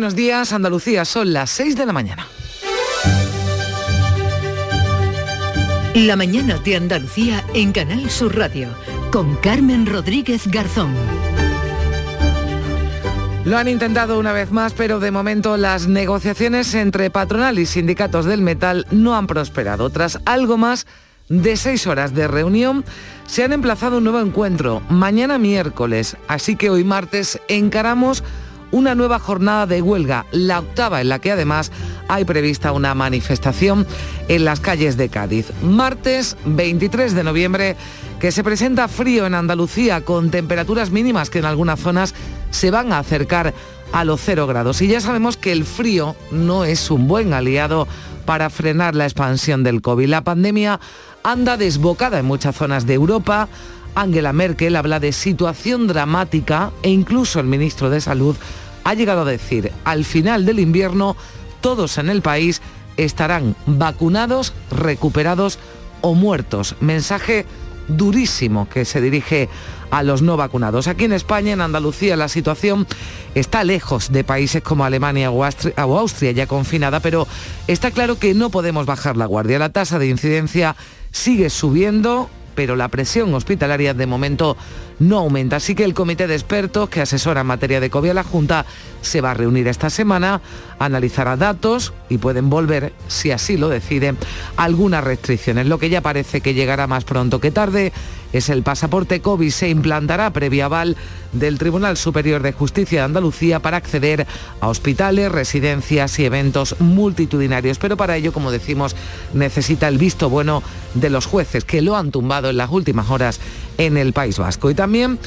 Buenos días, Andalucía, son las 6 de la mañana. La mañana de Andalucía en Canal Sur Radio con Carmen Rodríguez Garzón. Lo han intentado una vez más, pero de momento las negociaciones entre patronal y sindicatos del metal no han prosperado. Tras algo más de seis horas de reunión, se han emplazado un nuevo encuentro, mañana miércoles, así que hoy martes encaramos una nueva jornada de huelga, la octava en la que además hay prevista una manifestación en las calles de Cádiz. Martes 23 de noviembre que se presenta frío en Andalucía con temperaturas mínimas que en algunas zonas se van a acercar a los cero grados. Y ya sabemos que el frío no es un buen aliado para frenar la expansión del COVID. La pandemia anda desbocada en muchas zonas de Europa. Angela Merkel habla de situación dramática e incluso el ministro de Salud ha llegado a decir, al final del invierno todos en el país estarán vacunados, recuperados o muertos. Mensaje durísimo que se dirige a los no vacunados. Aquí en España, en Andalucía, la situación está lejos de países como Alemania o Austria ya confinada, pero está claro que no podemos bajar la guardia. La tasa de incidencia sigue subiendo, pero la presión hospitalaria de momento no aumenta. Así que el comité de expertos que asesora en materia de COVID a la Junta se va a reunir esta semana, analizará datos y pueden volver, si así lo deciden, algunas restricciones. Lo que ya parece que llegará más pronto que tarde es el pasaporte COVID. Se implantará previa aval del Tribunal Superior de Justicia de Andalucía para acceder a hospitales, residencias y eventos multitudinarios. Pero para ello, como decimos, necesita el visto bueno de los jueces que lo han tumbado en las últimas horas en el País Vasco. Y también,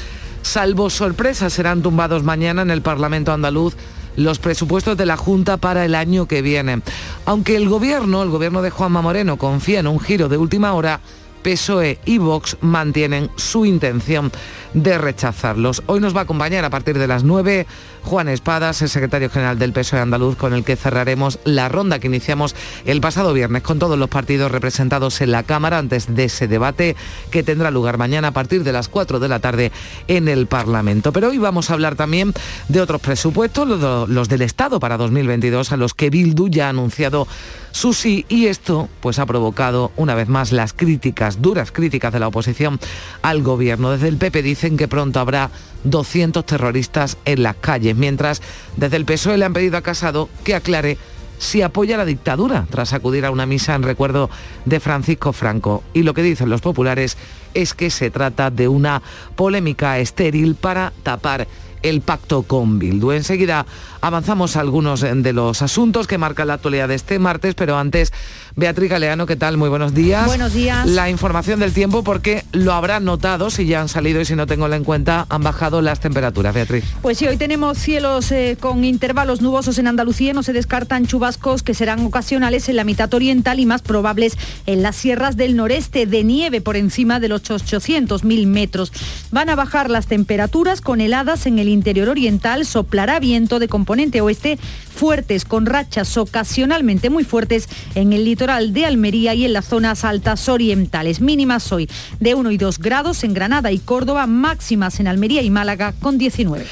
salvo sorpresas, serán tumbados mañana en el Parlamento andaluz los presupuestos de la Junta para el año que viene. Aunque el gobierno, el gobierno de Juanma Moreno, confía en un giro de última hora, PSOE y Vox mantienen su intención de rechazarlos. Hoy nos va a acompañar a partir de las 9 Juan Espadas, el secretario general del PSOE andaluz, con el que cerraremos la ronda que iniciamos el pasado viernes con todos los partidos representados en la Cámara antes de ese debate que tendrá lugar mañana a partir de las 4 de la tarde en el Parlamento. Pero hoy vamos a hablar también de otros presupuestos, los del Estado para 2022, a los que Bildu ya ha anunciado su sí y esto pues ha provocado una vez más las críticas, duras críticas de la oposición al gobierno. Desde el PP dicen que pronto habrá 200 terroristas en las calles, mientras desde el PSOE le han pedido a Casado que aclare si apoya la dictadura tras acudir a una misa en recuerdo de Francisco Franco. Y lo que dicen los populares es que se trata de una polémica estéril para tapar el pacto con Bildu. Enseguida avanzamos a algunos de los asuntos que marcan la actualidad de este martes, pero antes, Beatriz Galeano, ¿qué tal? Muy buenos días. Buenos días. La información del tiempo, porque lo habrán notado, si ya han salido y si no tengo en cuenta, han bajado las temperaturas, Beatriz. Pues sí, hoy tenemos cielos eh, con intervalos nubosos en Andalucía, no se descartan chubascos que serán ocasionales en la mitad oriental y más probables en las sierras del noreste, de nieve por encima de los 800.000 metros. Van a bajar las temperaturas con heladas en el interior oriental, soplará viento de componente oeste fuertes con rachas ocasionalmente muy fuertes en el litoral de Almería y en las zonas altas orientales. Mínimas hoy de 1 y 2 grados en Granada y Córdoba, máximas en Almería y Málaga con 19.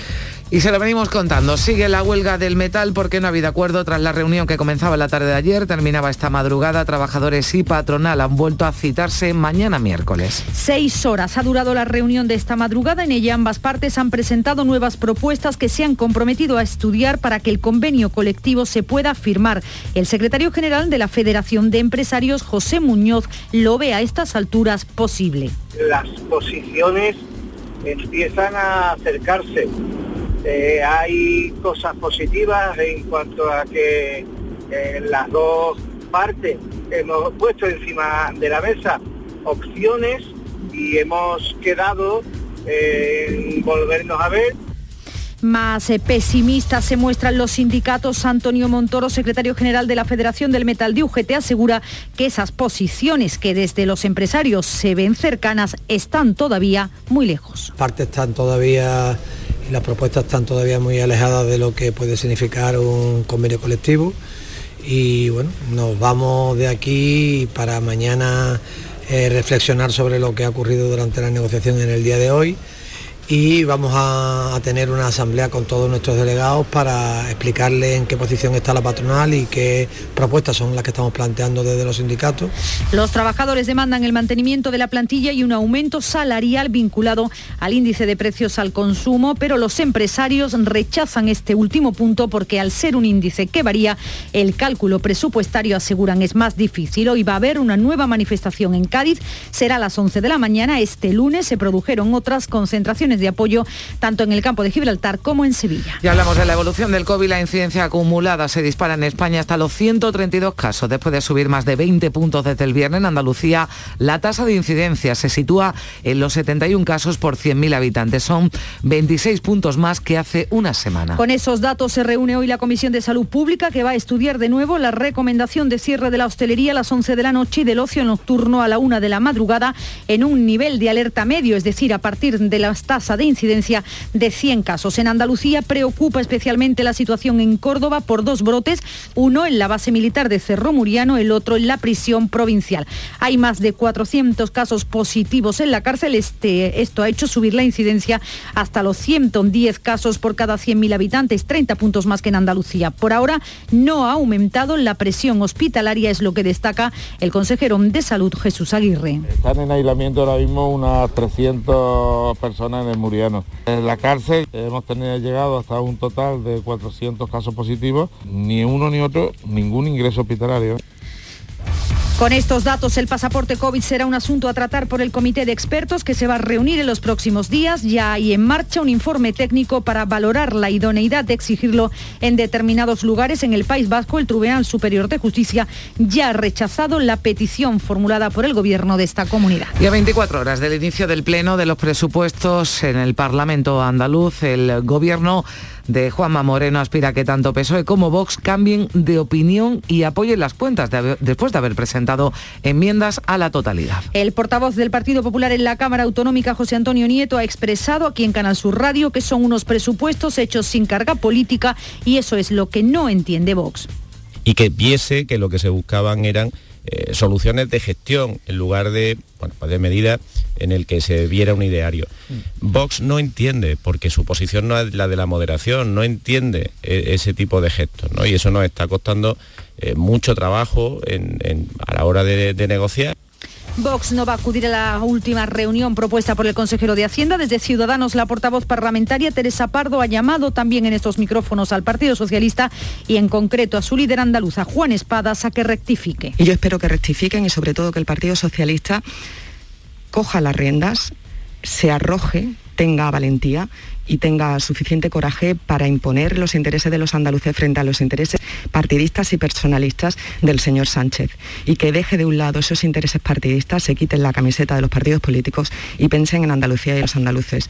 Y se lo venimos contando. Sigue la huelga del metal porque no ha habido acuerdo tras la reunión que comenzaba la tarde de ayer. Terminaba esta madrugada. Trabajadores y patronal han vuelto a citarse mañana miércoles. Seis horas ha durado la reunión de esta madrugada. En ella ambas partes han presentado nuevas propuestas que se han comprometido a estudiar para que el convenio colectivo se pueda firmar. El secretario general de la Federación de Empresarios, José Muñoz, lo ve a estas alturas posible. Las posiciones empiezan a acercarse eh, hay cosas positivas en cuanto a que eh, las dos partes hemos puesto encima de la mesa opciones y hemos quedado en volvernos a ver más eh, pesimistas se muestran los sindicatos. Antonio Montoro, secretario general de la Federación del Metal de UGT, asegura que esas posiciones que desde los empresarios se ven cercanas están todavía muy lejos. Parte están todavía las propuestas están todavía muy alejadas de lo que puede significar un convenio colectivo. Y bueno, nos vamos de aquí para mañana eh, reflexionar sobre lo que ha ocurrido durante la negociación en el día de hoy y vamos a, tener una asamblea con todos nuestros delegados para explicarles en qué posición está la patronal y qué propuestas son las que estamos planteando desde los sindicatos. Los trabajadores demandan el mantenimiento de la plantilla y un aumento salarial vinculado al índice de precios al consumo, pero los empresarios rechazan este último punto porque al ser un índice que varía, el cálculo presupuestario aseguran es más difícil. Hoy va a haber una nueva manifestación en Cádiz, será a las 11 de la mañana. Este lunes se produjeron otras concentraciones de apoyo tanto en el campo de Gibraltar como en Sevilla. Ya hablamos de la evolución del COVID, la incidencia acumulada se dispara en España hasta los 132 casos. Después de subir más de 20 puntos desde el viernes en Andalucía, la tasa de incidencia se sitúa en los 71 casos por 100.000 habitantes. Son 26 puntos más que hace una semana. Con esos datos se reúne hoy la Comisión de Salud Pública que va a estudiar de nuevo la recomendación de cierre de la hostelería a las 11 de la noche y del ocio nocturno a la 1 de la madrugada en un nivel de alerta medio, es decir, a partir de las tasas de incidencia de 100 casos. En Andalucía preocupa especialmente la situación en Córdoba por dos brotes, uno en la base militar de Cerro Muriano, el otro en la prisión provincial. Hay más de 400 casos positivos en la cárcel. Este, esto ha hecho subir la incidencia hasta los 110 casos por cada 100.000 habitantes, 30 puntos más que en Andalucía. Por ahora no ha aumentado la presión hospitalaria, es lo que destaca el consejero de Salud Jesús Aguirre. Están en aislamiento ahora mismo unas 300 personas en el Muriano. En la cárcel hemos tenido llegado hasta un total de 400 casos positivos, ni uno ni otro, ningún ingreso hospitalario. Con estos datos, el pasaporte COVID será un asunto a tratar por el comité de expertos que se va a reunir en los próximos días. Ya hay en marcha un informe técnico para valorar la idoneidad de exigirlo en determinados lugares. En el País Vasco, el Tribunal Superior de Justicia ya ha rechazado la petición formulada por el gobierno de esta comunidad. Y a 24 horas del inicio del pleno de los presupuestos en el Parlamento andaluz, el gobierno de Juanma Moreno aspira a que tanto PSOE como Vox cambien de opinión y apoyen las cuentas después de haber presentado enmiendas a la totalidad. El portavoz del Partido Popular en la Cámara Autonómica, José Antonio Nieto, ha expresado aquí en Canal Sur Radio que son unos presupuestos hechos sin carga política y eso es lo que no entiende Vox. Y que viese que lo que se buscaban eran eh, soluciones de gestión en lugar de, bueno, pues de medidas en el que se viera un ideario. Mm. Vox no entiende, porque su posición no es la de la moderación, no entiende eh, ese tipo de gestos, ¿no? Y eso nos está costando eh, mucho trabajo a la hora de negociar. Vox no va a acudir a la última reunión propuesta por el consejero de Hacienda. Desde Ciudadanos, la portavoz parlamentaria Teresa Pardo ha llamado también en estos micrófonos al Partido Socialista y en concreto a su líder andaluza, Juan Espadas, a que rectifique. Y yo espero que rectifiquen y sobre todo que el Partido Socialista coja las riendas, se arroje, tenga valentía y tenga suficiente coraje para imponer los intereses de los andaluces frente a los intereses partidistas y personalistas del señor Sánchez y que deje de un lado esos intereses partidistas, se quiten la camiseta de los partidos políticos y pensen en Andalucía y los andaluces.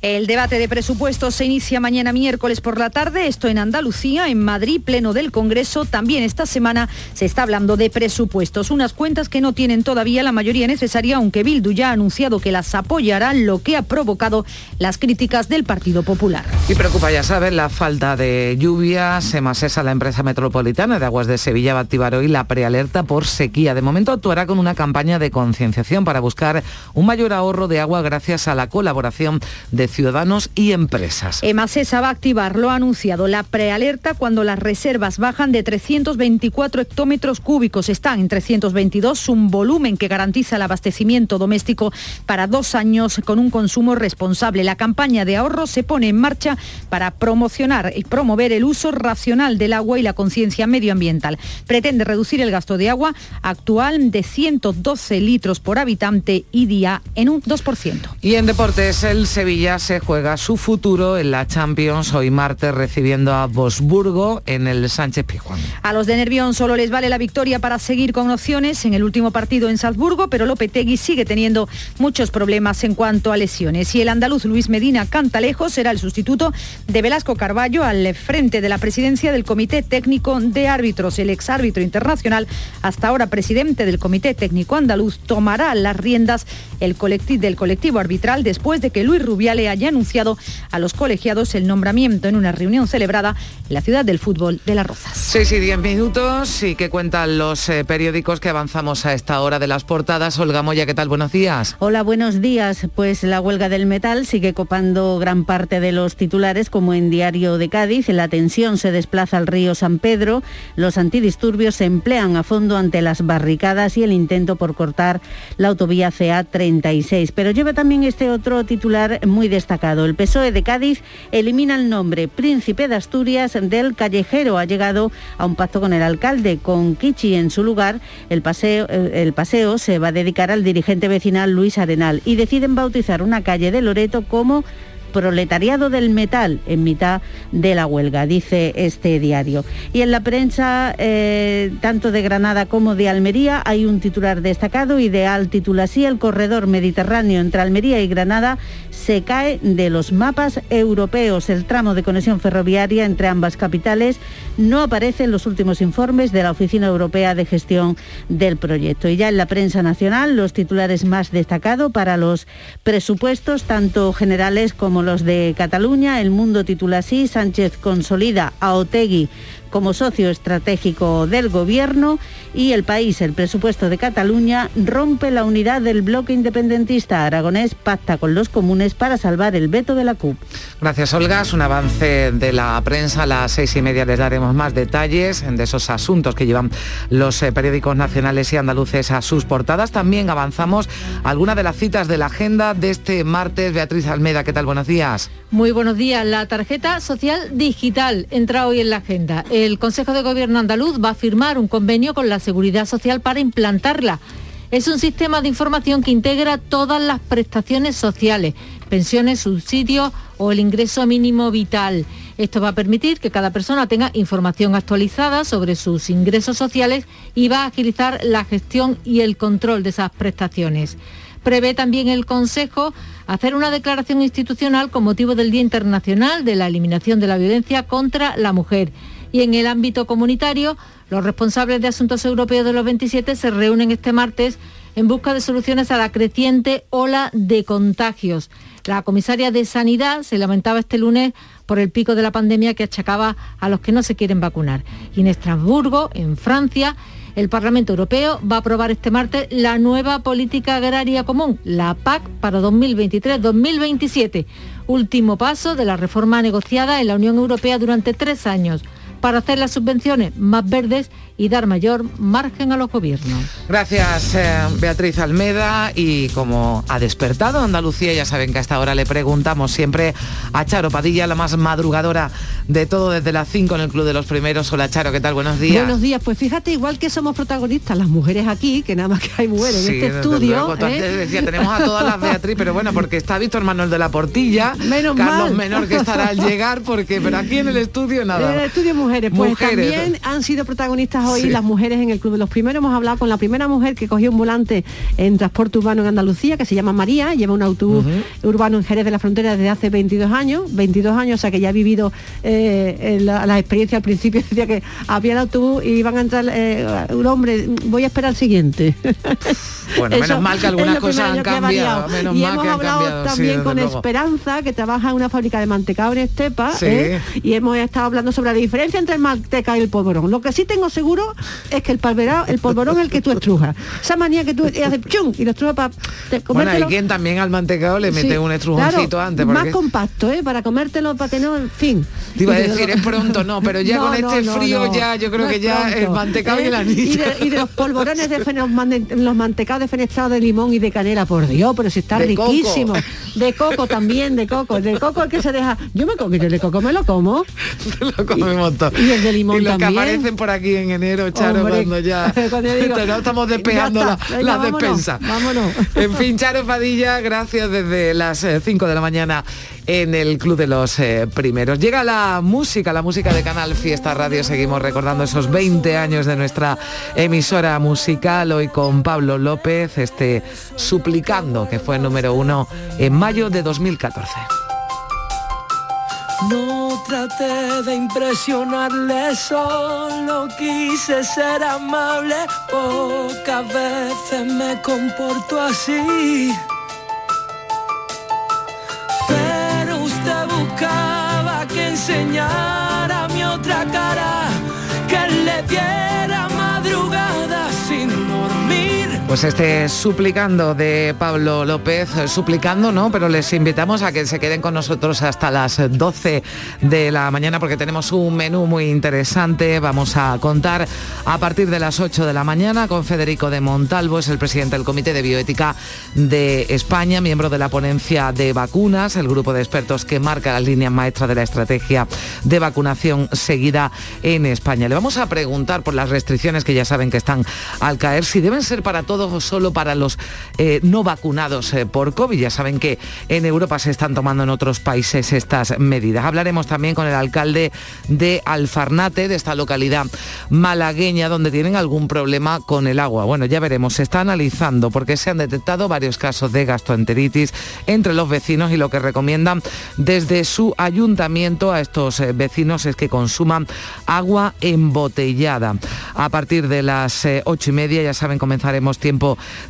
El debate de presupuestos se inicia mañana miércoles por la tarde, esto en Andalucía, en Madrid, pleno del Congreso. También esta semana se está hablando de presupuestos, unas cuentas que no tienen todavía la mayoría necesaria, aunque Bildu ya ha anunciado que las apoyará, lo que ha provocado las críticas del Partido Popular. Y preocupa, ya saben, la falta de lluvia. Semasesa, la empresa metropolitana de aguas de Sevilla, va a activar hoy la prealerta por sequía. De momento actuará con una campaña de concienciación para buscar un mayor ahorro de agua gracias a la colaboración de ciudadanos y empresas. EMASESA va a activar, lo ha anunciado, la prealerta cuando las reservas bajan de 324 hectómetros cúbicos. Están en 322, un volumen que garantiza el abastecimiento doméstico para dos años con un consumo responsable. La campaña de ahorro se pone en marcha para promocionar y promover el uso racional del agua y la conciencia medioambiental. Pretende reducir el gasto de agua actual de 112 litros por habitante y día en un 2%. Y en deportes, el Sevilla se juega su futuro en la Champions hoy martes recibiendo a Bosburgo en el Sánchez Pizjuán. A los de Nervión solo les vale la victoria para seguir con opciones en el último partido en Salzburgo, pero Lopetegui sigue teniendo muchos problemas en cuanto a lesiones. Y el andaluz Luis Medina Cantalejo será el sustituto de Velasco Carballo al frente de la presidencia del Comité Técnico de Árbitros. El exárbitro internacional, hasta ahora presidente del Comité Técnico Andaluz, tomará las riendas del colectivo arbitral después de que Luis Rubiale haya anunciado a los colegiados el nombramiento en una reunión celebrada en la ciudad del fútbol de Las Rozas. 6 y 10 minutos y que cuentan los eh, periódicos que avanzamos a esta hora de las portadas. Olga Moya, ¿qué tal? Buenos días. Hola, buenos días. Pues la huelga del metal sigue copando gran parte de los titulares, como en Diario de Cádiz. La tensión se desplaza al río San Pedro. Los antidisturbios se emplean a fondo ante las barricadas y el intento por cortar la autovía CA36. Pero lleva también este otro titular muy destacado. El PSOE de Cádiz elimina el nombre Príncipe de Asturias del callejero. Ha llegado a un pacto con el alcalde. Con Kichi en su lugar, el paseo, el paseo se va a dedicar al dirigente vecinal Luis Arenal y deciden bautizar una calle de Loreto como proletariado del metal en mitad de la huelga, dice este diario. Y en la prensa, eh, tanto de Granada como de Almería, hay un titular destacado, ideal titula así, el corredor mediterráneo entre Almería y Granada se cae de los mapas europeos. El tramo de conexión ferroviaria entre ambas capitales no aparece en los últimos informes de la Oficina Europea de Gestión del proyecto. Y ya en la prensa nacional, los titulares más destacados para los presupuestos, tanto generales como los de Cataluña. El mundo titula así, Sánchez consolida a Otegui como socio estratégico del Gobierno y el país, el presupuesto de Cataluña, rompe la unidad del bloque independentista aragonés, pacta con los comunes para salvar el veto de la CUP. Gracias, Olga. Es un avance de la prensa. A las seis y media les daremos más detalles de esos asuntos que llevan los eh, periódicos nacionales y andaluces a sus portadas. También avanzamos algunas de las citas de la agenda de este martes. Beatriz Almeda, ¿qué tal? Buenos días. Muy buenos días. La tarjeta social digital entra hoy en la agenda el Consejo de Gobierno andaluz va a firmar un convenio con la Seguridad Social para implantarla. Es un sistema de información que integra todas las prestaciones sociales, pensiones, subsidios o el ingreso mínimo vital. Esto va a permitir que cada persona tenga información actualizada sobre sus ingresos sociales y va a agilizar la gestión y el control de esas prestaciones. Prevé también el Consejo hacer una declaración institucional con motivo del Día Internacional de la Eliminación de la Violencia contra la Mujer y en el ámbito comunitario, los responsables de asuntos europeos de los 27 se reúnen este martes en busca de soluciones a la creciente ola de contagios. La comisaria de Sanidad se lamentaba este lunes por el pico de la pandemia que achacaba a los que no se quieren vacunar. Y en Estrasburgo, en Francia, el Parlamento Europeo va a aprobar este martes la nueva política agraria común, la PAC, para 2023-2027. Último paso de la reforma negociada en la Unión Europea durante tres años para hacer las subvenciones más verdes y dar mayor margen a los gobiernos. Gracias, eh, Beatriz Almeda. Y como ha despertado Andalucía, ya saben que a esta hora le preguntamos siempre a Charo Padilla, la más madrugadora de todo desde las 5 en el Club de los Primeros. Hola Charo, ¿qué tal? Buenos días. Buenos días, pues fíjate, igual que somos protagonistas las mujeres aquí, que nada más que hay mujeres en este estudio. ¿eh? decía, tenemos a todas las Beatriz, pero bueno, porque está Víctor Manuel de la Portilla, Menos Carlos Menor que estará al llegar, porque pero aquí en el estudio nada. En el estudio mujeres, pues también han sido protagonistas hoy las mujeres en el Club de los Primeros. Hemos hablado con la primera mujer que cogió un volante en transporte urbano en Andalucía, que se llama María, lleva un autobús urbano en Jerez de la Frontera desde hace 22 años, 22 años, o sea que ya ha vivido eh, la, experiencia al principio, decía que había el autobús y iban a entrar eh, un hombre, voy a esperar al siguiente. Bueno, menos mal que algunas cosas han cambiado. y hemos hablado también con Esperanza, que trabaja en una fábrica de mantecado en Estepa, ¿eh? y hemos estado hablando sobre la diferencia entre el mantecado y el polvorón. Lo que sí tengo seguro es que el palverado, el polvorón es el que tú estrujas. Esa manía que tú haces chum y lo estrujas para Bueno, hay quien también al mantecado le mete un estrujoncito antes. Más compacto, ¿eh? Para comértelo, para tener, en fin. Te iba a decir, es pronto, no, pero ya con este frío ya, yo creo que ya el mantecado y el anillo. Y de, los polvorones de los mantecados de fenestrado de limón y de canela, por Dios, pero si está riquísimo. De coco también, de coco. De coco el que se deja. Yo me coco, el de coco me lo como. lo comemos todo. Y el de limón y los que aparecen por aquí en enero, Charo, cuando ya estamos despejando la, la despensa. Vámonos. En fin, Charo Padilla, gracias desde las 5 eh, de la mañana en el Club de los eh, Primeros. Llega la música, la música de Canal Fiesta Radio. Seguimos recordando esos 20 años de nuestra emisora musical. Hoy con Pablo López, este suplicando, que fue número uno en mayo de 2014. No traté de impresionarle, solo quise ser amable. Pocas veces me comporto así. Buscaba Pues este suplicando de Pablo López, eh, suplicando, ¿no? Pero les invitamos a que se queden con nosotros hasta las 12 de la mañana porque tenemos un menú muy interesante. Vamos a contar a partir de las 8 de la mañana con Federico de Montalvo, es el presidente del Comité de Bioética de España, miembro de la ponencia de vacunas, el grupo de expertos que marca las líneas maestras de la estrategia de vacunación seguida en España. Le vamos a preguntar por las restricciones que ya saben que están al caer, si deben ser para todos solo para los eh, no vacunados eh, por COVID. Ya saben que en Europa se están tomando en otros países estas medidas. Hablaremos también con el alcalde de Alfarnate, de esta localidad malagueña, donde tienen algún problema con el agua. Bueno, ya veremos, se está analizando porque se han detectado varios casos de gastroenteritis entre los vecinos y lo que recomiendan desde su ayuntamiento a estos eh, vecinos es que consuman agua embotellada. A partir de las ocho y media, ya saben, comenzaremos tiempo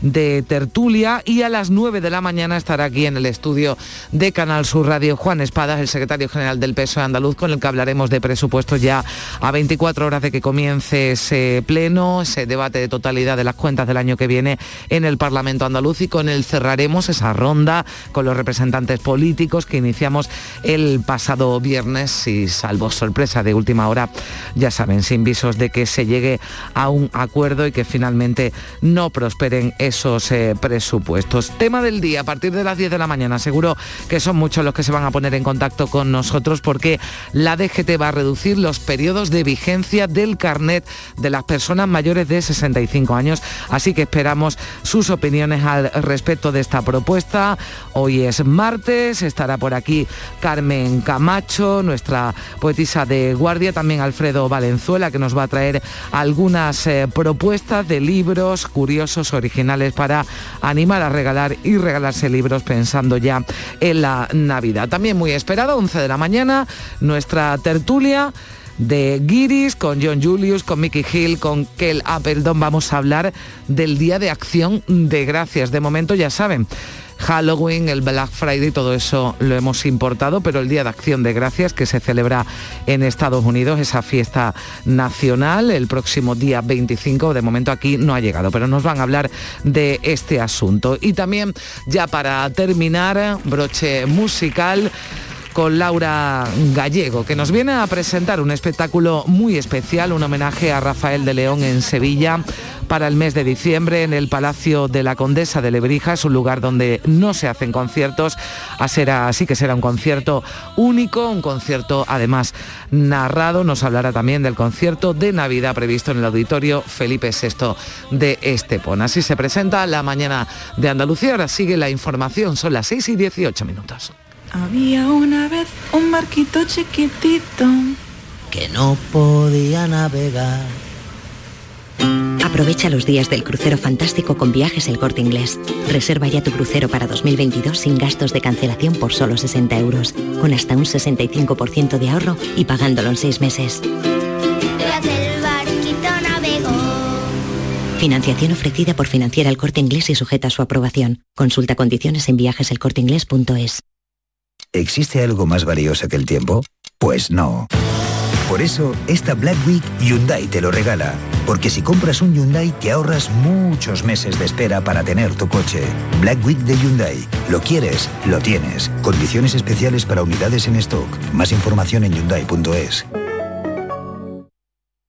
de tertulia y a las 9 de la mañana estará aquí en el estudio de Canal Sur Radio Juan Espadas, el secretario general del PSOE andaluz, con el que hablaremos de presupuestos ya a 24 horas de que comience ese pleno, ese debate de totalidad de las cuentas del año que viene en el Parlamento andaluz y con él cerraremos esa ronda con los representantes políticos que iniciamos el pasado viernes y salvo sorpresa de última hora, ya saben, sin visos de que se llegue a un acuerdo y que finalmente no prosperen esos eh, presupuestos. Tema del día, a partir de las 10 de la mañana, seguro que son muchos los que se van a poner en contacto con nosotros porque la DGT va a reducir los periodos de vigencia del carnet de las personas mayores de 65 años, así que esperamos sus opiniones al respecto de esta propuesta. Hoy es martes, estará por aquí Carmen Camacho, nuestra poetisa de guardia, también Alfredo Valenzuela, que nos va a traer algunas eh, propuestas de libros curiosos originales para animar a regalar y regalarse libros pensando ya en la Navidad. También muy esperado, 11 de la mañana, nuestra tertulia de Guiris, con John Julius, con Mickey Hill, con Kel Appleton. Vamos a hablar del Día de Acción de Gracias. De momento ya saben, Halloween, el Black Friday, todo eso lo hemos importado, pero el Día de Acción de Gracias que se celebra en Estados Unidos, esa fiesta nacional, el próximo día 25, de momento aquí no ha llegado, pero nos van a hablar de este asunto. Y también, ya para terminar, broche musical con Laura Gallego, que nos viene a presentar un espectáculo muy especial, un homenaje a Rafael de León en Sevilla para el mes de diciembre en el Palacio de la Condesa de Lebrija. Es un lugar donde no se hacen conciertos, así que será un concierto único, un concierto además narrado. Nos hablará también del concierto de Navidad previsto en el auditorio Felipe VI de Estepona. Así se presenta la mañana de Andalucía. Ahora sigue la información, son las 6 y 18 minutos. Había una vez un barquito chiquitito que no podía navegar. Aprovecha los días del crucero fantástico con viajes el corte inglés. Reserva ya tu crucero para 2022 sin gastos de cancelación por solo 60 euros, con hasta un 65% de ahorro y pagándolo en seis meses. Financiación ofrecida por Financiera el Corte Inglés y sujeta a su aprobación. Consulta condiciones en viajeselcorteinglés.es. ¿Existe algo más valioso que el tiempo? Pues no. Por eso, esta Black Week Hyundai te lo regala. Porque si compras un Hyundai te ahorras muchos meses de espera para tener tu coche. Black Week de Hyundai. Lo quieres, lo tienes. Condiciones especiales para unidades en stock. Más información en hyundai.es.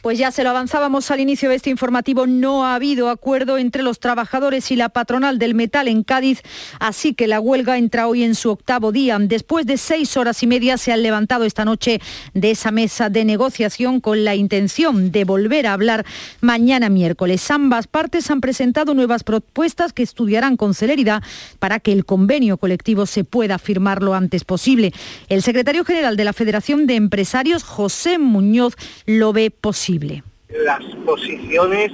Pues ya se lo avanzábamos al inicio de este informativo, no ha habido acuerdo entre los trabajadores y la patronal del metal en Cádiz, así que la huelga entra hoy en su octavo día. Después de seis horas y media se han levantado esta noche de esa mesa de negociación con la intención de volver a hablar mañana miércoles. Ambas partes han presentado nuevas propuestas que estudiarán con celeridad para que el convenio colectivo se pueda firmar lo antes posible. El secretario general de la Federación de Empresarios, José Muñoz, lo ve posible las posiciones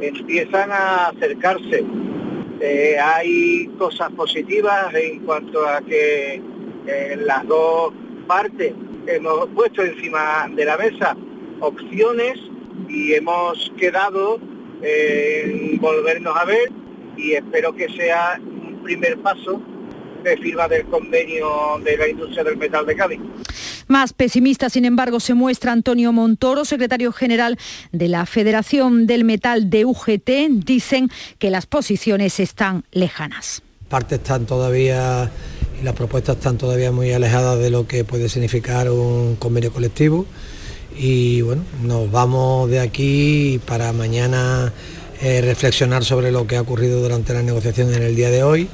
empiezan a acercarse. Eh, hay cosas positivas en cuanto a que eh, las dos partes hemos puesto encima de la mesa opciones y hemos quedado en volvernos a ver y espero que sea un primer paso de firma del convenio de la industria del metal de Cádiz. Más pesimista, sin embargo, se muestra Antonio Montoro, secretario general de la Federación del Metal de UGT. Dicen que las posiciones están lejanas. Partes están todavía y las propuestas están todavía muy alejadas de lo que puede significar un convenio colectivo y bueno, nos vamos de aquí para mañana eh, reflexionar sobre lo que ha ocurrido durante las negociaciones en el día de hoy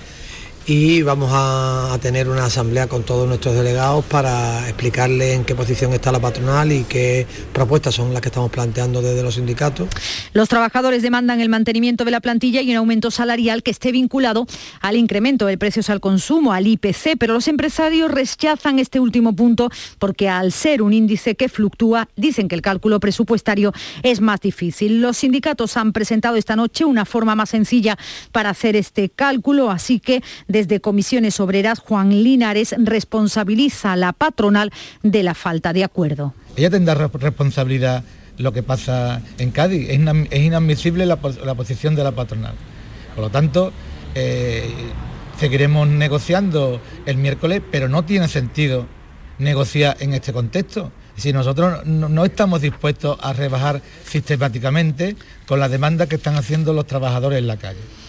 y vamos a, tener una asamblea con todos nuestros delegados para explicarles en qué posición está la patronal y qué propuestas son las que estamos planteando desde los sindicatos. Los trabajadores demandan el mantenimiento de la plantilla y un aumento salarial que esté vinculado al incremento de precios al consumo, al IPC, pero los empresarios rechazan este último punto porque al ser un índice que fluctúa, dicen que el cálculo presupuestario es más difícil. Los sindicatos han presentado esta noche una forma más sencilla para hacer este cálculo, así que desde Comisiones Obreras, Juan Linares responsabiliza a la patronal de la falta de acuerdo. Ella tendrá responsabilidad lo que pasa en Cádiz. Es, inadmisible la, posición de la patronal. Por lo tanto, eh, seguiremos negociando el miércoles, pero no tiene sentido negociar en este contexto. Si nosotros no, estamos dispuestos a rebajar sistemáticamente con la demanda que están haciendo los trabajadores en la calle.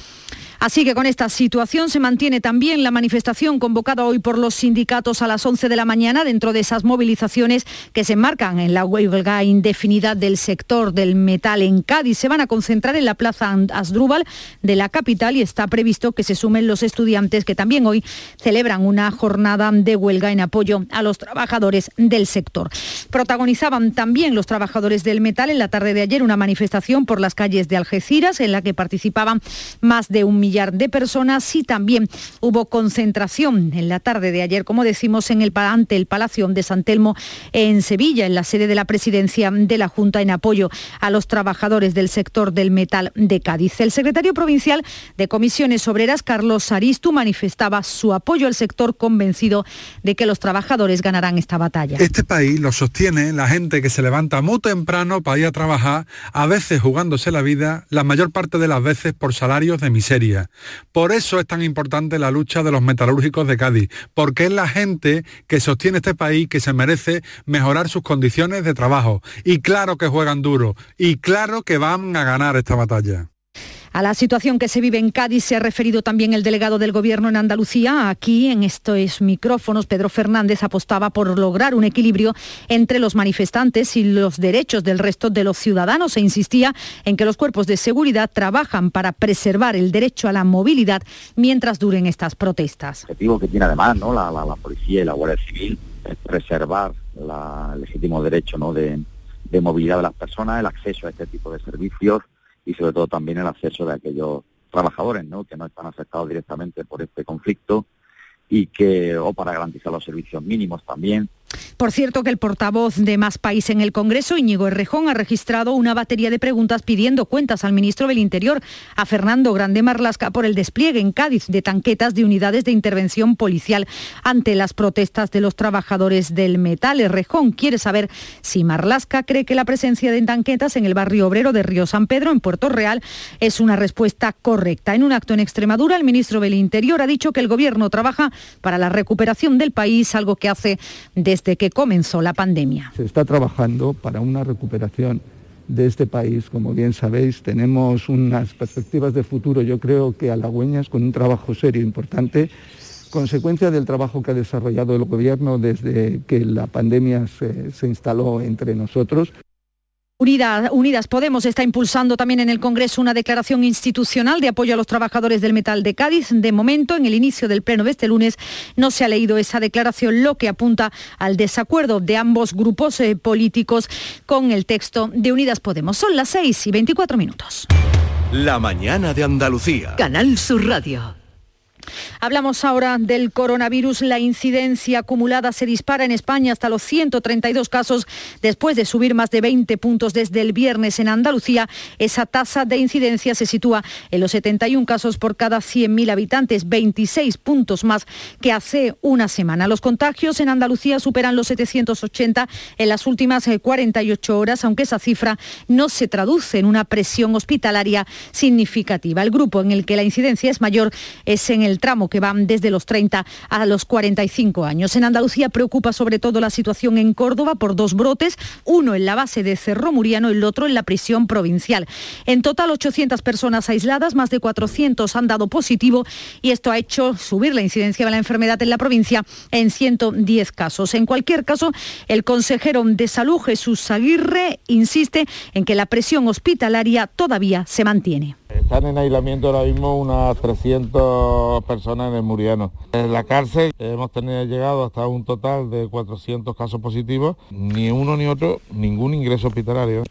Así que con esta situación se mantiene también la manifestación convocada hoy por los sindicatos a las 11 de la mañana dentro de esas movilizaciones que se marcan en la huelga indefinida del sector del metal en Cádiz. Se van a concentrar en la plaza Asdrúbal de la capital y está previsto que se sumen los estudiantes que también hoy celebran una jornada de huelga en apoyo a los trabajadores del sector. Protagonizaban también los trabajadores del metal en la tarde de ayer una manifestación por las calles de Algeciras en la que participaban más de un millón de personas y también hubo concentración en la tarde de ayer, como decimos, en el, ante el Palacio de San Telmo en Sevilla, en la sede de la presidencia de la Junta en apoyo a los trabajadores del sector del metal de Cádiz. El secretario provincial de Comisiones Obreras, Carlos Aristu, manifestaba su apoyo al sector convencido de que los trabajadores ganarán esta batalla. Este país lo sostiene la gente que se levanta muy temprano para ir a trabajar, a veces jugándose la vida, la mayor parte de las veces por salarios de miseria. Por eso es tan importante la lucha de los metalúrgicos de Cádiz, porque es la gente que sostiene este país que se merece mejorar sus condiciones de trabajo. Y claro que juegan duro, y claro que van a ganar esta batalla. A la situación que se vive en Cádiz se ha referido también el delegado del Gobierno en Andalucía. Aquí, en estos micrófonos, Pedro Fernández apostaba por lograr un equilibrio entre los manifestantes y los derechos del resto de los ciudadanos e insistía en que los cuerpos de seguridad trabajan para preservar el derecho a la movilidad mientras duren estas protestas. El objetivo que tiene además ¿no? la, policía y la Guardia Civil es preservar el legítimo derecho ¿no? de movilidad de las personas, el acceso a este tipo de servicios y sobre todo también el acceso de aquellos trabajadores ¿no? que no están afectados directamente por este conflicto y que, o para garantizar los servicios mínimos también, por cierto que el portavoz de Más País en el Congreso, Íñigo Errejón, ha registrado una batería de preguntas pidiendo cuentas al ministro del Interior, a Fernando Grande Marlasca, por el despliegue en Cádiz de tanquetas de unidades de intervención policial ante las protestas de los trabajadores del metal. Errejón quiere saber si Marlasca cree que la presencia de tanquetas en el barrio obrero de Río San Pedro, en Puerto Real, es una respuesta correcta. En un acto en Extremadura, el ministro del Interior ha dicho que el Gobierno trabaja para la recuperación del país, algo que hace desde desde que comenzó la pandemia. Se está trabajando para una recuperación de este país. Como bien sabéis, tenemos unas perspectivas de futuro, yo creo que halagüeñas, con un trabajo serio e importante, consecuencia del trabajo que ha desarrollado el Gobierno desde que la pandemia se, se instaló entre nosotros. Unidas, Podemos está impulsando también en el Congreso una declaración institucional de apoyo a los trabajadores del metal de Cádiz. De momento, en el inicio del pleno de este lunes, no se ha leído esa declaración, lo que apunta al desacuerdo de ambos grupos eh, políticos con el texto de Unidas Podemos. Son las 6 y 24 minutos. La mañana de Andalucía. Canal Sur Radio. Hablamos ahora del coronavirus. La incidencia acumulada se dispara en España hasta los 132 casos después de subir más de 20 puntos desde el viernes en Andalucía. Esa tasa de incidencia se sitúa en los 71 casos por cada 100.000 habitantes, 26 puntos más que hace una semana. Los contagios en Andalucía superan los 780 en las últimas 48 eh, horas, aunque esa cifra no se traduce en una presión hospitalaria significativa. El grupo en el que la incidencia es mayor es en el tramo que van desde los 30 a los 45 años. En Andalucía preocupa sobre todo la situación en Córdoba por dos brotes, uno en la base de Cerro Muriano y el otro en la prisión provincial. En total 800 personas aisladas, más de 400 han dado positivo y esto ha hecho subir la incidencia de la enfermedad en la provincia en 110 casos. En cualquier caso, el consejero de salud Jesús Aguirre insiste en que la presión hospitalaria todavía se mantiene. Están en aislamiento ahora mismo unas 300 personas en el Muriano. En la cárcel hemos tenido llegado hasta un total de 400 casos positivos, ni uno ni otro, ningún ingreso hospitalario.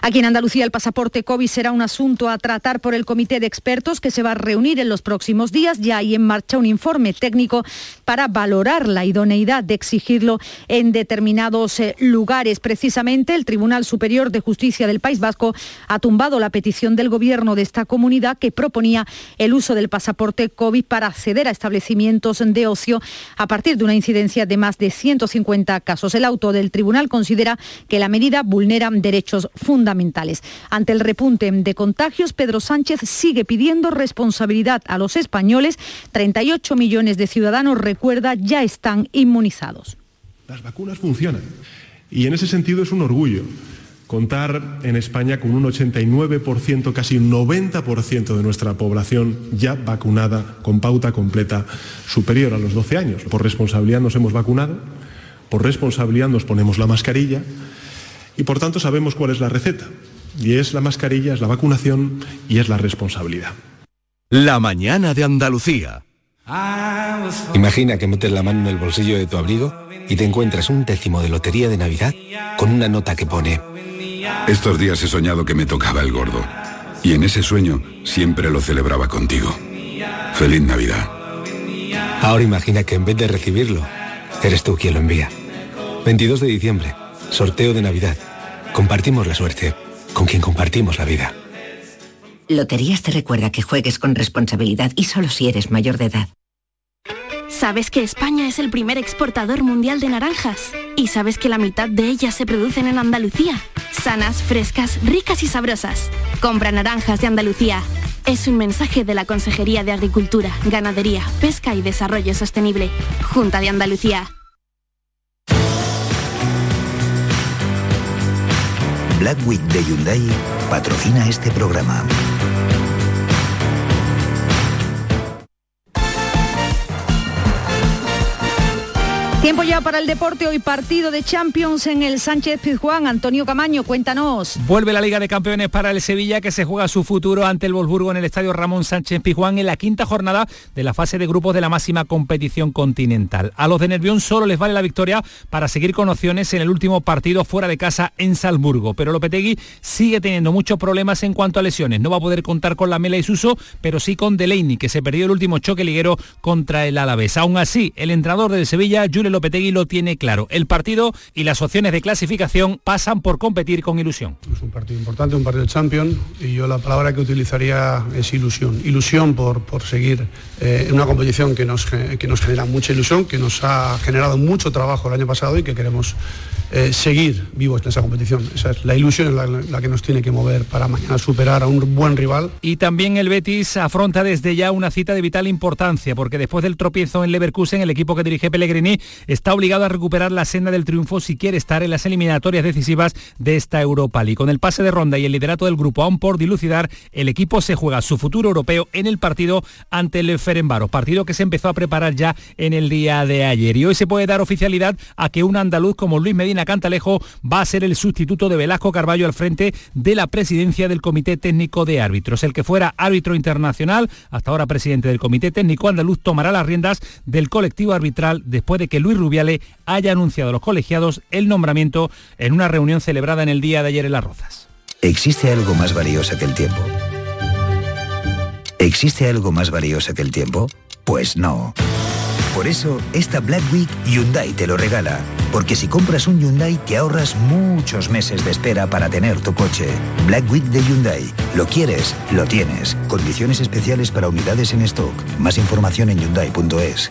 Aquí en Andalucía el pasaporte COVID será un asunto a tratar por el comité de expertos que se va a reunir en los próximos días. Ya hay en marcha un informe técnico para valorar la idoneidad de exigirlo en determinados eh, lugares. Precisamente el Tribunal Superior de Justicia del País Vasco ha tumbado la petición del gobierno de esta comunidad que proponía el uso del pasaporte COVID para acceder a establecimientos de ocio a partir de una incidencia de más de 150 casos. El auto del tribunal considera que la medida vulnera derechos fundamentales ante el repunte de contagios, Pedro Sánchez sigue pidiendo responsabilidad a los españoles. 38 millones de ciudadanos, recuerda, ya están inmunizados. Las vacunas funcionan y en ese sentido es un orgullo contar en España con un 89%, casi un 90% de nuestra población ya vacunada con pauta completa superior a los 12 años. Por responsabilidad nos hemos vacunado, por responsabilidad nos ponemos la mascarilla y por tanto sabemos cuál es la receta. Y es la mascarilla, es la vacunación y es la responsabilidad. La mañana de Andalucía. Imagina que metes la mano en el bolsillo de tu abrigo y te encuentras un décimo de lotería de Navidad con una nota que pone... Estos días he soñado que me tocaba el gordo. Y en ese sueño siempre lo celebraba contigo. Feliz Navidad. Ahora imagina que en vez de recibirlo, eres tú quien lo envía. 22 de diciembre, Sorteo de Navidad. Compartimos la suerte con quien compartimos la vida. Loterías te recuerda que juegues con responsabilidad y solo si eres mayor de edad. ¿Sabes que España es el primer exportador mundial de naranjas? ¿Y sabes que la mitad de ellas se producen en Andalucía? Sanas, frescas, ricas y sabrosas. Compra naranjas de Andalucía. Es un mensaje de la Consejería de Agricultura, Ganadería, Pesca y Desarrollo Sostenible. Junta de Andalucía. Black Week de Hyundai patrocina este programa. Tiempo ya para el deporte, hoy partido de Champions en el Sánchez Pizjuán. Antonio Camaño, cuéntanos. Vuelve la Liga de Campeones para el Sevilla que se juega su futuro ante el Wolfsburgo en el Estadio Ramón Sánchez Pizjuán en la quinta jornada de la fase de grupos de la máxima competición continental. A los de Nervión solo les vale la victoria para seguir con opciones en el último partido fuera de casa en Salzburgo, pero Lopetegui sigue teniendo muchos problemas en cuanto a lesiones. No va a poder contar con la Mela y Suso, pero sí con Delaney, que se perdió el último choque liguero contra el Alavés. Aún así, el entrenador del Sevilla, Julio Lopetegui lo tiene claro. El partido y las opciones de clasificación pasan por competir con ilusión. Es un partido importante, un partido de Champions y yo la palabra que utilizaría es ilusión. Ilusión por, por seguir eh, en una competición que nos, que nos genera mucha ilusión, que nos ha generado mucho trabajo el año pasado y que queremos eh, seguir vivos en esa competición. Esa es la ilusión la, la, que nos tiene que mover para mañana superar a un buen rival. Y también el Betis afronta desde ya una cita de vital importancia, porque después del tropiezo en Leverkusen, el equipo que dirige Pellegrini está obligado a recuperar la senda del triunfo si quiere estar en las eliminatorias decisivas de esta Europa League. Con el pase de ronda y el liderato del grupo aún por dilucidar, el equipo se juega su futuro europeo en el partido ante el Ferenbaro, partido que se empezó a preparar ya en el día de ayer. Y hoy se puede dar oficialidad a que un andaluz como Luis Medina Cantalejo va a ser el sustituto de Velasco Carballo al frente de la presidencia del Comité Técnico de Árbitros. El que fuera árbitro internacional, hasta ahora presidente del Comité Técnico Andaluz, tomará las riendas del colectivo arbitral después de que Luis Rubiale haya anunciado a los colegiados el nombramiento en una reunión celebrada en el día de ayer en Las Rozas. ¿Existe algo más valioso que el tiempo? ¿Existe algo más valioso que el tiempo? Pues no. Por eso, esta Black Week Hyundai te lo regala. Porque si compras un Hyundai te ahorras muchos meses de espera para tener tu coche. Black Week de Hyundai. Lo quieres, lo tienes. Condiciones especiales para unidades en stock. Más información en hyundai.es.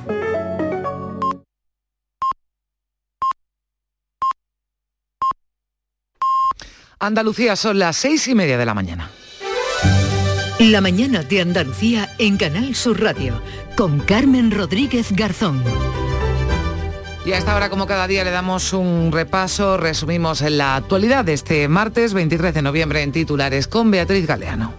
Andalucía son las seis y media de la mañana. La mañana de Andalucía en Canal Sur Radio con Carmen Rodríguez Garzón. Y a esta hora, como cada día, le damos un repaso, resumimos en la actualidad de este martes 23 de noviembre en titulares con Beatriz Galeano.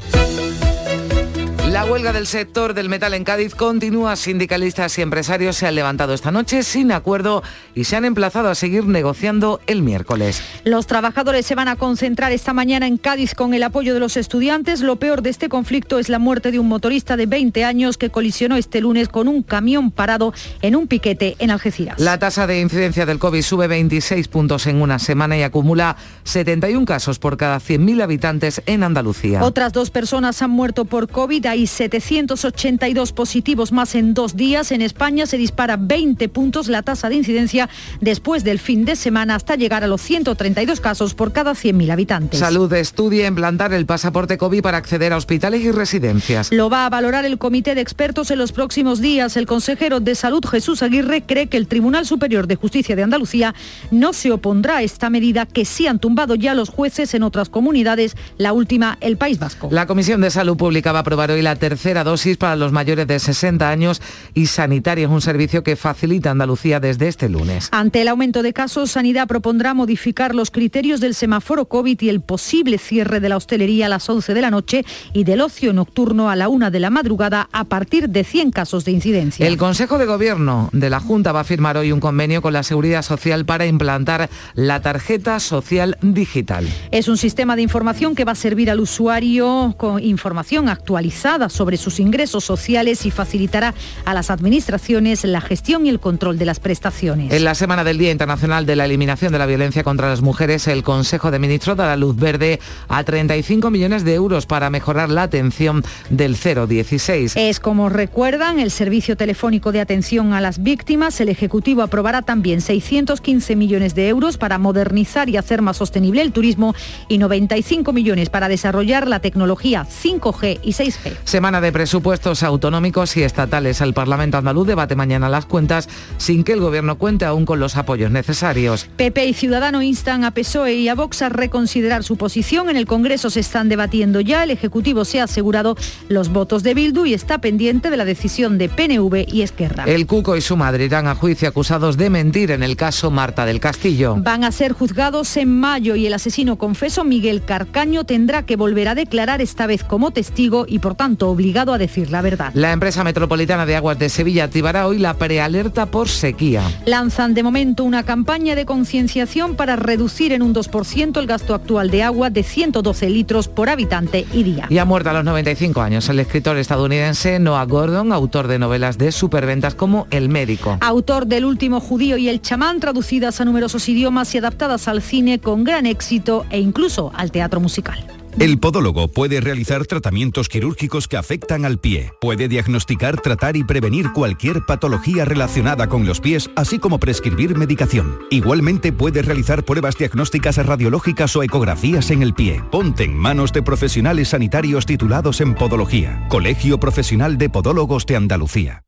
La huelga del sector del metal en Cádiz continúa. Sindicalistas y empresarios se han levantado esta noche sin acuerdo y se han emplazado a seguir negociando el miércoles. Los trabajadores se van a concentrar esta mañana en Cádiz con el apoyo de los estudiantes. Lo peor de este conflicto es la muerte de un motorista de 20 años que colisionó este lunes con un camión parado en un piquete en Algeciras. La tasa de incidencia del COVID sube 26 puntos en una semana y acumula 71 casos por cada 100.000 habitantes en Andalucía. Otras dos personas han muerto por COVID. Hay 782 positivos más en dos días. En España se dispara 20 puntos la tasa de incidencia después del fin de semana hasta llegar a los 132 casos por cada 100.000 habitantes. Salud estudia implantar el pasaporte COVID para acceder a hospitales y residencias. Lo va a valorar el comité de expertos en los próximos días. El consejero de Salud, Jesús Aguirre, cree que el Tribunal Superior de Justicia de Andalucía no se opondrá a esta medida que sí han tumbado ya los jueces en otras comunidades, la última el País Vasco. La Comisión de Salud Pública va a aprobar hoy la tercera dosis para los mayores de 60 años y sanitaria es un servicio que facilita Andalucía desde este lunes. Ante el aumento de casos, Sanidad propondrá modificar los criterios del semáforo COVID y el posible cierre de la hostelería a las 11 de la noche y del ocio nocturno a la 1 de la madrugada a partir de 100 casos de incidencia. El Consejo de Gobierno de la Junta va a firmar hoy un convenio con la Seguridad Social para implantar la tarjeta social digital. Es un sistema de información que va a servir al usuario con información actualizada sobre sus ingresos sociales y facilitará a las administraciones la gestión y el control de las prestaciones. En la semana del Día Internacional de la Eliminación de la Violencia contra las Mujeres, el Consejo de Ministros da la luz verde a 35 millones de euros para mejorar la atención del 016. Es como recuerdan el servicio telefónico de atención a las víctimas. El Ejecutivo aprobará también 615 millones de euros para modernizar y hacer más sostenible el turismo y 95 millones para desarrollar la tecnología 5G y 6G. Semana de presupuestos autonómicos y estatales. El Parlamento andaluz debate mañana las cuentas sin que el Gobierno cuente aún con los apoyos necesarios. PP y Ciudadano instan a PSOE y a Vox a reconsiderar su posición. En el Congreso se están debatiendo ya. El Ejecutivo se ha asegurado los votos de Bildu y está pendiente de la decisión de PNV y Esquerra. El Cuco y su madre irán a juicio acusados de mentir en el caso Marta del Castillo. Van a ser juzgados en mayo y el asesino confeso Miguel Carcaño tendrá que volver a declarar esta vez como testigo y por tanto obligado a decir la verdad. La empresa metropolitana de aguas de Sevilla activará hoy la prealerta por sequía. Lanzan de momento una campaña de concienciación para reducir en un 2% el gasto actual de agua de 112 litros por habitante y día. Y ha muerto a los 95 años el escritor estadounidense Noah Gordon, autor de novelas de superventas como El médico. Autor del último judío y el chamán, traducidas a numerosos idiomas y adaptadas al cine con gran éxito e incluso al teatro musical. El podólogo puede realizar tratamientos quirúrgicos que afectan al pie. Puede diagnosticar, tratar y prevenir cualquier patología relacionada con los pies, así como prescribir medicación. Igualmente puede realizar pruebas diagnósticas radiológicas o ecografías en el pie. Ponte en manos de profesionales sanitarios titulados en podología. Colegio Profesional de Podólogos de Andalucía.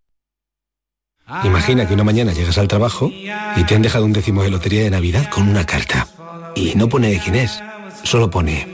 Imagina que una mañana llegas al trabajo y te han dejado un décimo de lotería de Navidad con una carta. Y no pone de quién es, solo pone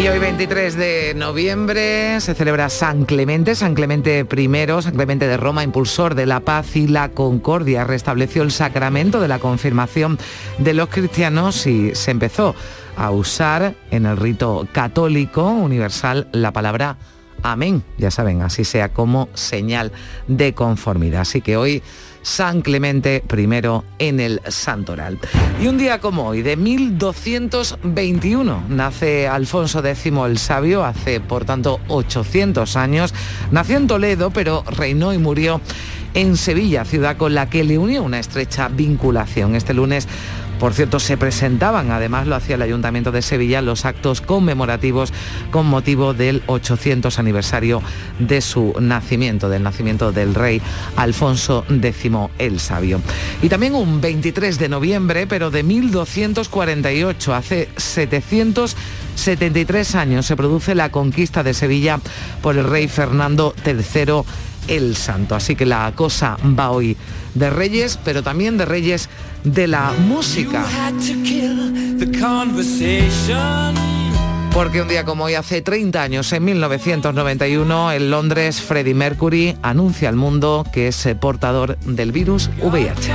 Y hoy 23 de noviembre se celebra San Clemente, San Clemente I, San Clemente de Roma, impulsor de la paz y la concordia, restableció el sacramento de la confirmación de los cristianos y se empezó a usar en el rito católico universal la palabra Amén. Ya saben, así sea como señal de conformidad. Así que hoy San Clemente I en el Santoral. Y un día como hoy, de 1221, nace Alfonso X el Sabio, hace por tanto 800 años. Nació en Toledo, pero reinó y murió en Sevilla, ciudad con la que le unió una estrecha vinculación. Este lunes por cierto, se presentaban, además lo hacía el Ayuntamiento de Sevilla, los actos conmemorativos con motivo del 800 aniversario de su nacimiento, del nacimiento del rey Alfonso X el Sabio. Y también un 23 de noviembre, pero de 1248, hace 773 años, se produce la conquista de Sevilla por el rey Fernando III el Santo. Así que la cosa va hoy de reyes, pero también de reyes de la música. Porque un día como hoy, hace 30 años, en 1991, en Londres, Freddie Mercury anuncia al mundo que es portador del virus VIH.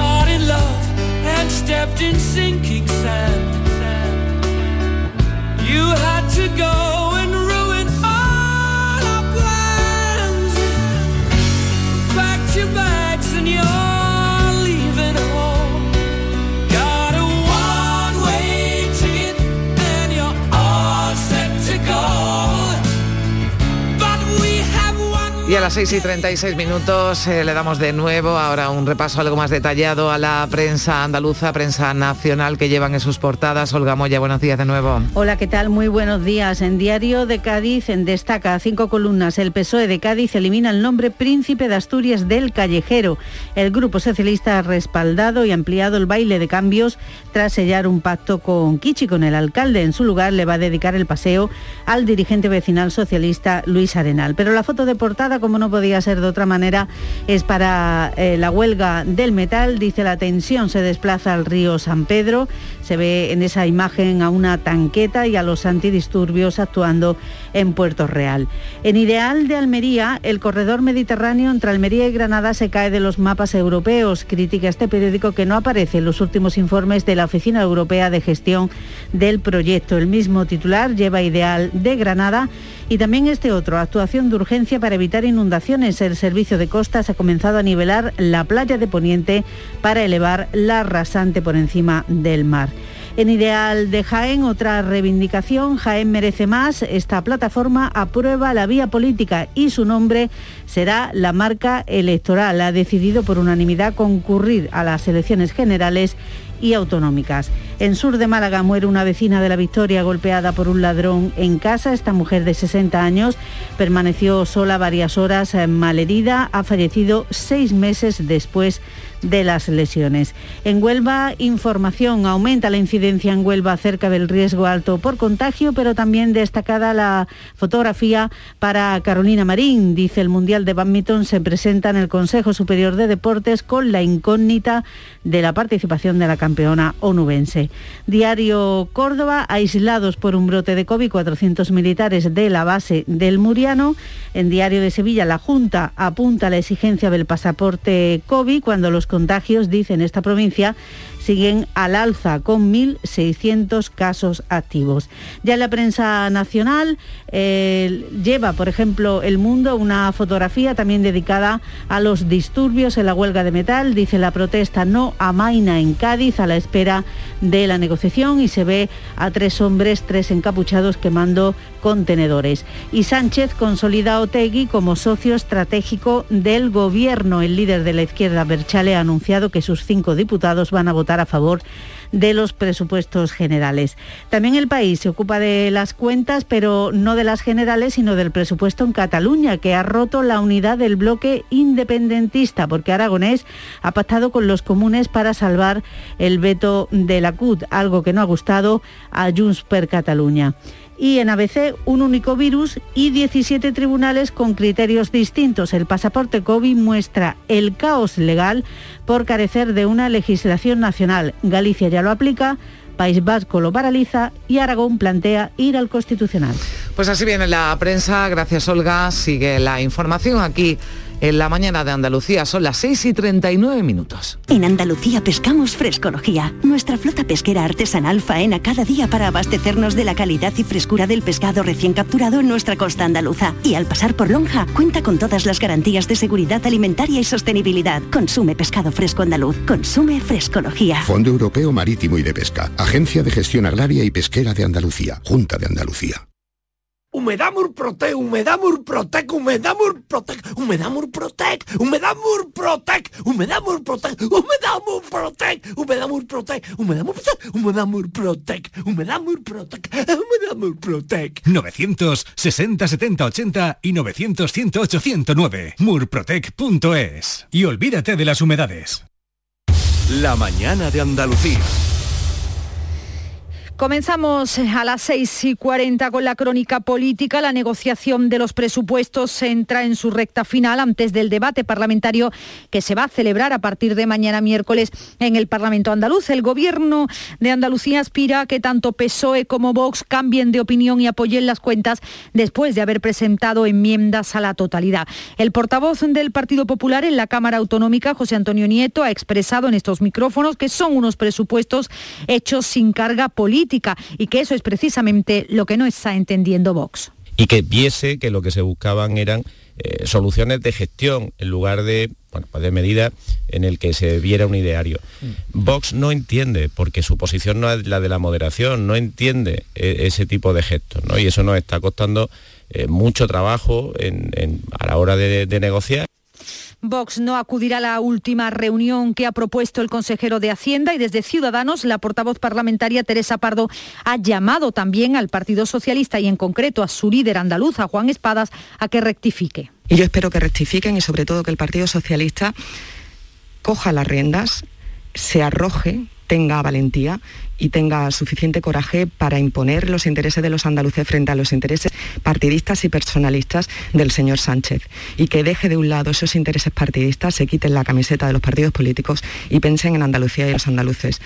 Las 6 y 36 minutos eh, le damos de nuevo ahora un repaso algo más detallado a la prensa andaluza, prensa nacional que llevan en sus portadas. Olga Moya, buenos días de nuevo. Hola, ¿qué tal? Muy buenos días. En Diario de Cádiz en destaca cinco columnas. El PSOE de Cádiz elimina el nombre Príncipe de Asturias del Callejero. El Grupo Socialista ha respaldado y ampliado el baile de cambios tras sellar un pacto con Kichi, con el alcalde. En su lugar le va a dedicar el paseo al dirigente vecinal socialista Luis Arenal. Pero la foto de portada como no podía ser de otra manera, es para eh, la huelga del metal. Dice la tensión se desplaza al río San Pedro. Se ve en esa imagen a una tanqueta y a los antidisturbios actuando en Puerto Real. En Ideal de Almería, el corredor mediterráneo entre Almería y Granada se cae de los mapas europeos. Critica este periódico que no aparece en los últimos informes de la Oficina Europea de Gestión del proyecto. El mismo titular lleva Ideal de Granada y también este otro, actuación de urgencia para evitar inundaciones. El servicio de costas ha comenzado a nivelar la playa de Poniente para elevar la rasante por encima del mar. En Ideal de Jaén, otra reivindicación, Jaén merece más. Esta plataforma aprueba la vía política y su nombre será la marca electoral. Ha decidido por unanimidad concurrir a las elecciones generales y autonómicas. En sur de Málaga muere una vecina de la Victoria golpeada por un ladrón en casa. Esta mujer de 60 años permaneció sola varias horas eh, malherida. Ha fallecido seis meses después de las lesiones. En Huelva, información, aumenta la incidencia en Huelva cerca del riesgo alto por contagio, pero también destacada la fotografía para Carolina Marín. Dice el Mundial de Badminton se presenta en el Consejo Superior de Deportes con la incógnita de la participación de la campeona onubense. Diario Córdoba, aislados por un brote de COVID, 400 militares de la base del Muriano. En Diario de Sevilla, la Junta apunta la exigencia del pasaporte COVID cuando los contagios, dice en esta provincia, siguen al alza con 1.600 casos activos. Ya la prensa nacional eh, lleva, por ejemplo, El Mundo una fotografía también dedicada a los disturbios en la huelga de metal. Dice la protesta no amaina en Cádiz a la espera de la negociación y se ve a tres hombres, tres encapuchados quemando contenedores. Y Sánchez consolida a Otegui como socio estratégico del gobierno. El líder de la izquierda, Berchale, ha anunciado que sus cinco diputados van a votar a favor de los presupuestos generales. También el país se ocupa de las cuentas, pero no de las generales, sino del presupuesto en Cataluña, que ha roto la unidad del bloque independentista, porque Aragonés ha pactado con los comunes para salvar el veto de la CUT, algo que no ha gustado a Junts per Cataluña y en ABC un único virus y 17 tribunales con criterios distintos. El pasaporte COVID muestra el caos legal por carecer de una legislación nacional. Galicia ya lo aplica. País Vasco lo paraliza y Aragón plantea ir al Constitucional. Pues así viene la prensa, gracias Olga, sigue la información aquí en la mañana de Andalucía. Son las 6 y 39 minutos. En Andalucía pescamos frescología. Nuestra flota pesquera artesanal faena cada día para abastecernos de la calidad y frescura del pescado recién capturado en nuestra costa andaluza. Y al pasar por Lonja, cuenta con todas las garantías de seguridad alimentaria y sostenibilidad. Consume pescado fresco andaluz. Consume frescología. Fondo Europeo Marítimo y de Pesca. Agencia de Gestión Agraria y Pesquera de Andalucía. Junta de Andalucía. Humedad Murprotec, Humedad Murprotec, Humedad Murprotec, Humedad Murprotec, Humedad Murprotec, Humedad Murprotec, Humedad Murprotec, Humedad Murprotec, Humedad Murprotec, Humedad Murprotec, Humedad Murprotec, Humedad Murprotec. 960 70 80 y 900 108 109. Murprotec.es. Y olvídate de las humedades. La mañana de Andalucía. Comenzamos a las 6 y 40 con la crónica política. La negociación de los presupuestos entra en su recta final antes del debate parlamentario que se va a celebrar a partir de mañana miércoles en el Parlamento andaluz. El gobierno de Andalucía aspira a que tanto PSOE como Vox cambien de opinión y apoyen las cuentas después de haber presentado enmiendas a la totalidad. El portavoz del Partido Popular en la Cámara Autonómica, José Antonio Nieto, ha expresado en estos micrófonos que son unos presupuestos hechos sin carga política y que eso es precisamente lo que no está entendiendo Vox. Y que viese que lo que se buscaban eran eh, soluciones de gestión en lugar de, bueno, pues de medidas en el que se viera un ideario. Mm. Vox no entiende, porque su posición no es la de la moderación, no entiende eh, ese tipo de gestos, ¿no? Y eso nos está costando eh, mucho trabajo a la hora de negociar. Vox no acudirá a la última reunión que ha propuesto el consejero de Hacienda y desde Ciudadanos la portavoz parlamentaria Teresa Pardo ha llamado también al Partido Socialista y en concreto a su líder andaluz, a Juan Espadas, a que rectifique. Y yo espero que rectifiquen y sobre todo que el Partido Socialista coja las riendas, se arroje, tenga valentía y tenga suficiente coraje para imponer los intereses de los andaluces frente a los intereses partidistas y personalistas del señor Sánchez y que deje de un lado esos intereses partidistas, se quiten la camiseta de los partidos políticos y pensen en Andalucía y los andaluces.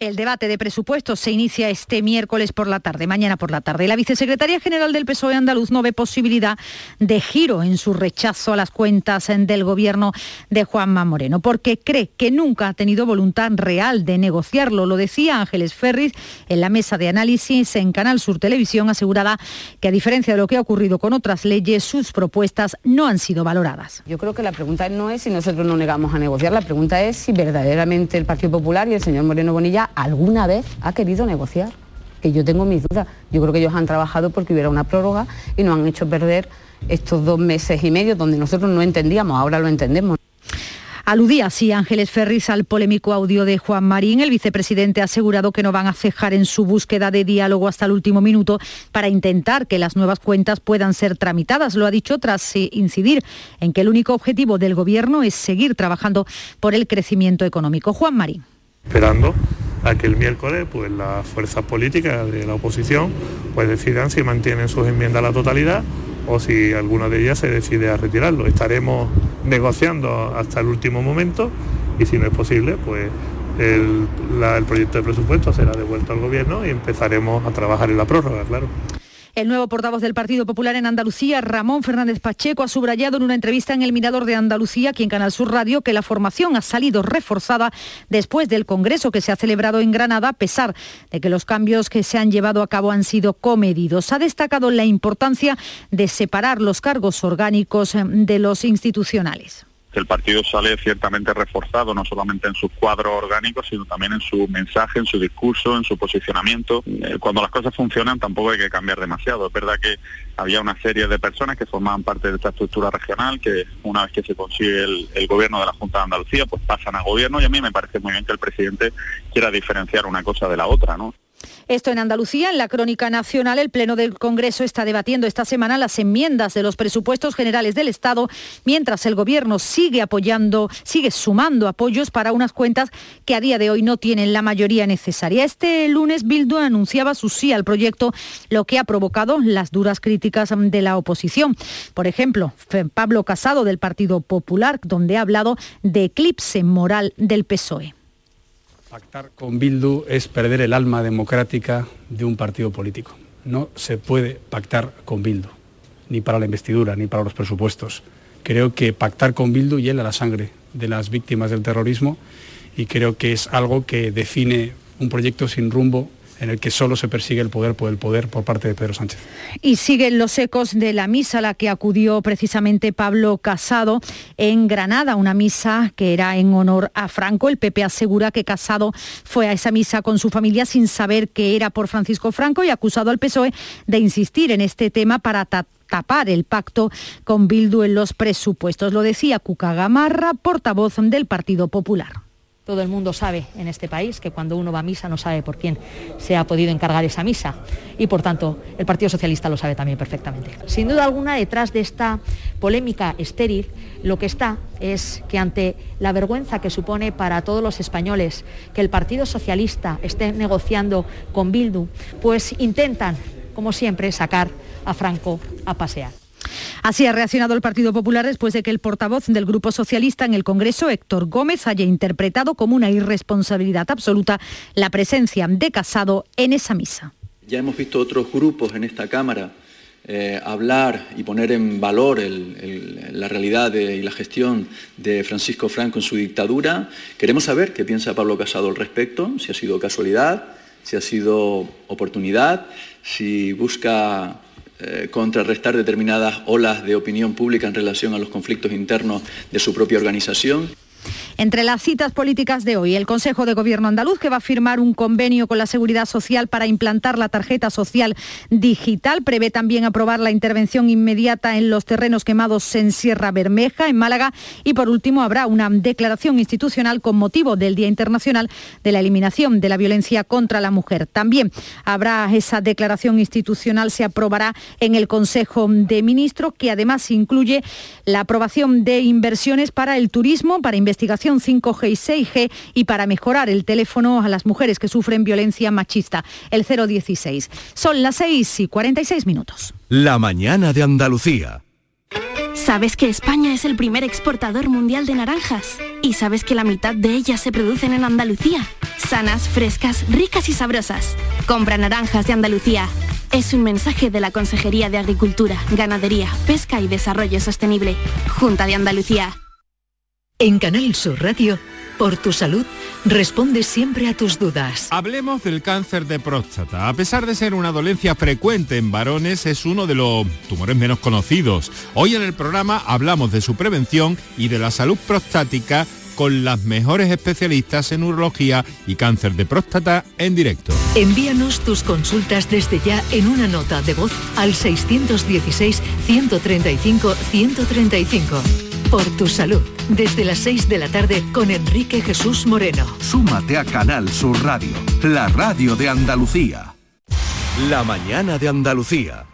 El debate de presupuestos se inicia este miércoles por la tarde, mañana por la tarde. La vicesecretaria general del PSOE andaluz no ve posibilidad de giro en su rechazo a las cuentas del gobierno de Juanma Moreno, porque cree que nunca ha tenido voluntad real de negociarlo. Lo decía Ángeles Ferriz en la mesa de análisis en Canal Sur Televisión, asegurada que a diferencia de lo que ha ocurrido con otras leyes, sus propuestas no han sido valoradas. Yo creo que la pregunta no es si nosotros no negamos a negociar, la pregunta es si verdaderamente el Partido Popular y el señor Moreno Bonilla alguna vez ha querido negociar, que yo tengo mis dudas. Yo creo que ellos han trabajado porque hubiera una prórroga y nos han hecho perder estos dos meses y medio donde nosotros no entendíamos, ahora lo entendemos. Aludía así Ángeles Ferris al polémico audio de Juan Marín. El vicepresidente ha asegurado que no van a cejar en su búsqueda de diálogo hasta el último minuto para intentar que las nuevas cuentas puedan ser tramitadas. Lo ha dicho tras eh, incidir en que el único objetivo del Gobierno es seguir trabajando por el crecimiento económico. Juan Marín. Esperando a que el miércoles pues las fuerzas políticas de la oposición pues decidan si mantienen sus enmiendas a la totalidad o si alguna de ellas se decide a retirarlo. Estaremos negociando hasta el último momento y si no es posible, pues el, el proyecto de presupuesto será devuelto al gobierno y empezaremos a trabajar en la prórroga, claro. El nuevo portavoz del Partido Popular en Andalucía, Ramón Fernández Pacheco, ha subrayado en una entrevista en El Mirador de Andalucía, aquí en Canal Sur Radio, que la formación ha salido reforzada después del Congreso que se ha celebrado en Granada, a pesar de que los cambios que se han llevado a cabo han sido comedidos. Ha destacado la importancia de separar los cargos orgánicos de los institucionales el partido sale ciertamente reforzado, no solamente en sus cuadros orgánicos, sino también en su mensaje, en su discurso, en su posicionamiento. Eh, cuando las cosas funcionan tampoco hay que cambiar demasiado. Es verdad que había una serie de personas que formaban parte de esta estructura regional, que una vez que se consigue el, el gobierno de la Junta de Andalucía, pues pasan a gobierno y a mí me parece muy bien que el presidente quiera diferenciar una cosa de la otra, ¿no? Esto en Andalucía, en la crónica nacional, el Pleno del Congreso está debatiendo esta semana las enmiendas de los presupuestos generales del Estado, mientras el Gobierno sigue apoyando, sigue sumando apoyos para unas cuentas que a día de hoy no tienen la mayoría necesaria. Este lunes Bildu anunciaba su sí al proyecto, lo que ha provocado las duras críticas de la oposición. Por ejemplo, Pablo Casado del Partido Popular, donde ha hablado de eclipse moral del PSOE. Pactar con Bildu es perder el alma democrática de un partido político. No se puede pactar con Bildu, ni para la investidura, ni para los presupuestos, Creo que pactar con Bildu hiela la sangre de las víctimas del terrorismo y creo que es algo que define un proyecto sin rumbo en el que solo se persigue el poder por el poder por parte de Pedro Sánchez. Y siguen los ecos de la misa a la que acudió precisamente Pablo Casado en Granada, una misa que era en honor a Franco. El PP asegura que Casado fue a esa misa con su familia sin saber que era por Francisco Franco y acusado al PSOE de insistir en este tema para tapar el pacto con Bildu en los presupuestos. Lo decía Cuca Gamarra, portavoz del Partido Popular. Todo el mundo sabe en este país que cuando uno va a misa no sabe por quién se ha podido encargar esa misa y por tanto el Partido Socialista lo sabe también perfectamente. Sin duda alguna detrás de esta polémica estéril lo que está es que ante la vergüenza que supone para todos los españoles que el Partido Socialista esté negociando con Bildu, pues intentan, como siempre, sacar a Franco a pasear. Así ha reaccionado el Partido Popular después de que el portavoz del Grupo Socialista en el Congreso, Héctor Gómez, haya interpretado como una irresponsabilidad absoluta la presencia de Casado en esa misa. Ya hemos visto otros grupos en esta Cámara eh, hablar y poner en valor la realidad y la gestión de Francisco Franco en su dictadura. Queremos saber qué piensa Pablo Casado al respecto, si ha sido casualidad, si ha sido oportunidad, si busca eh, contrarrestar determinadas olas de opinión pública en relación a los conflictos internos de su propia organización. Entre las citas políticas de hoy, el Consejo de Gobierno andaluz que va a firmar un convenio con la Seguridad Social para implantar la tarjeta social digital. Prevé también aprobar la intervención inmediata en los terrenos quemados en Sierra Bermeja, en Málaga. Y por último, habrá una declaración institucional con motivo del Día Internacional de la Eliminación de la Violencia contra la Mujer. También habrá esa declaración institucional, se aprobará en el Consejo de Ministros, que además incluye la aprobación de inversiones para el turismo, para investigación 5G y 6G y para mejorar el teléfono a las mujeres que sufren violencia machista, el 016. Son las 6 y 46 minutos. La mañana de Andalucía. ¿Sabes que España es el primer exportador mundial de naranjas? ¿Y sabes que la mitad de ellas se producen en Andalucía? Sanas, frescas, ricas y sabrosas. Compra naranjas de Andalucía. Es un mensaje de la Consejería de Agricultura, Ganadería, Pesca y Desarrollo Sostenible, Junta de Andalucía. En Canal Sur Radio, por tu salud, responde siempre a tus dudas. Hablemos del cáncer de próstata. A pesar de ser una dolencia frecuente en varones, es uno de los tumores menos conocidos. Hoy en el programa hablamos de su prevención y de la salud prostática con las mejores especialistas en urología y cáncer de próstata en directo. Envíanos tus consultas desde ya en una nota de voz al 616 135 135 por tu salud. Desde las 6 de la tarde con Enrique Jesús Moreno. Súmate a Canal Sur Radio, la radio de Andalucía. La mañana de Andalucía.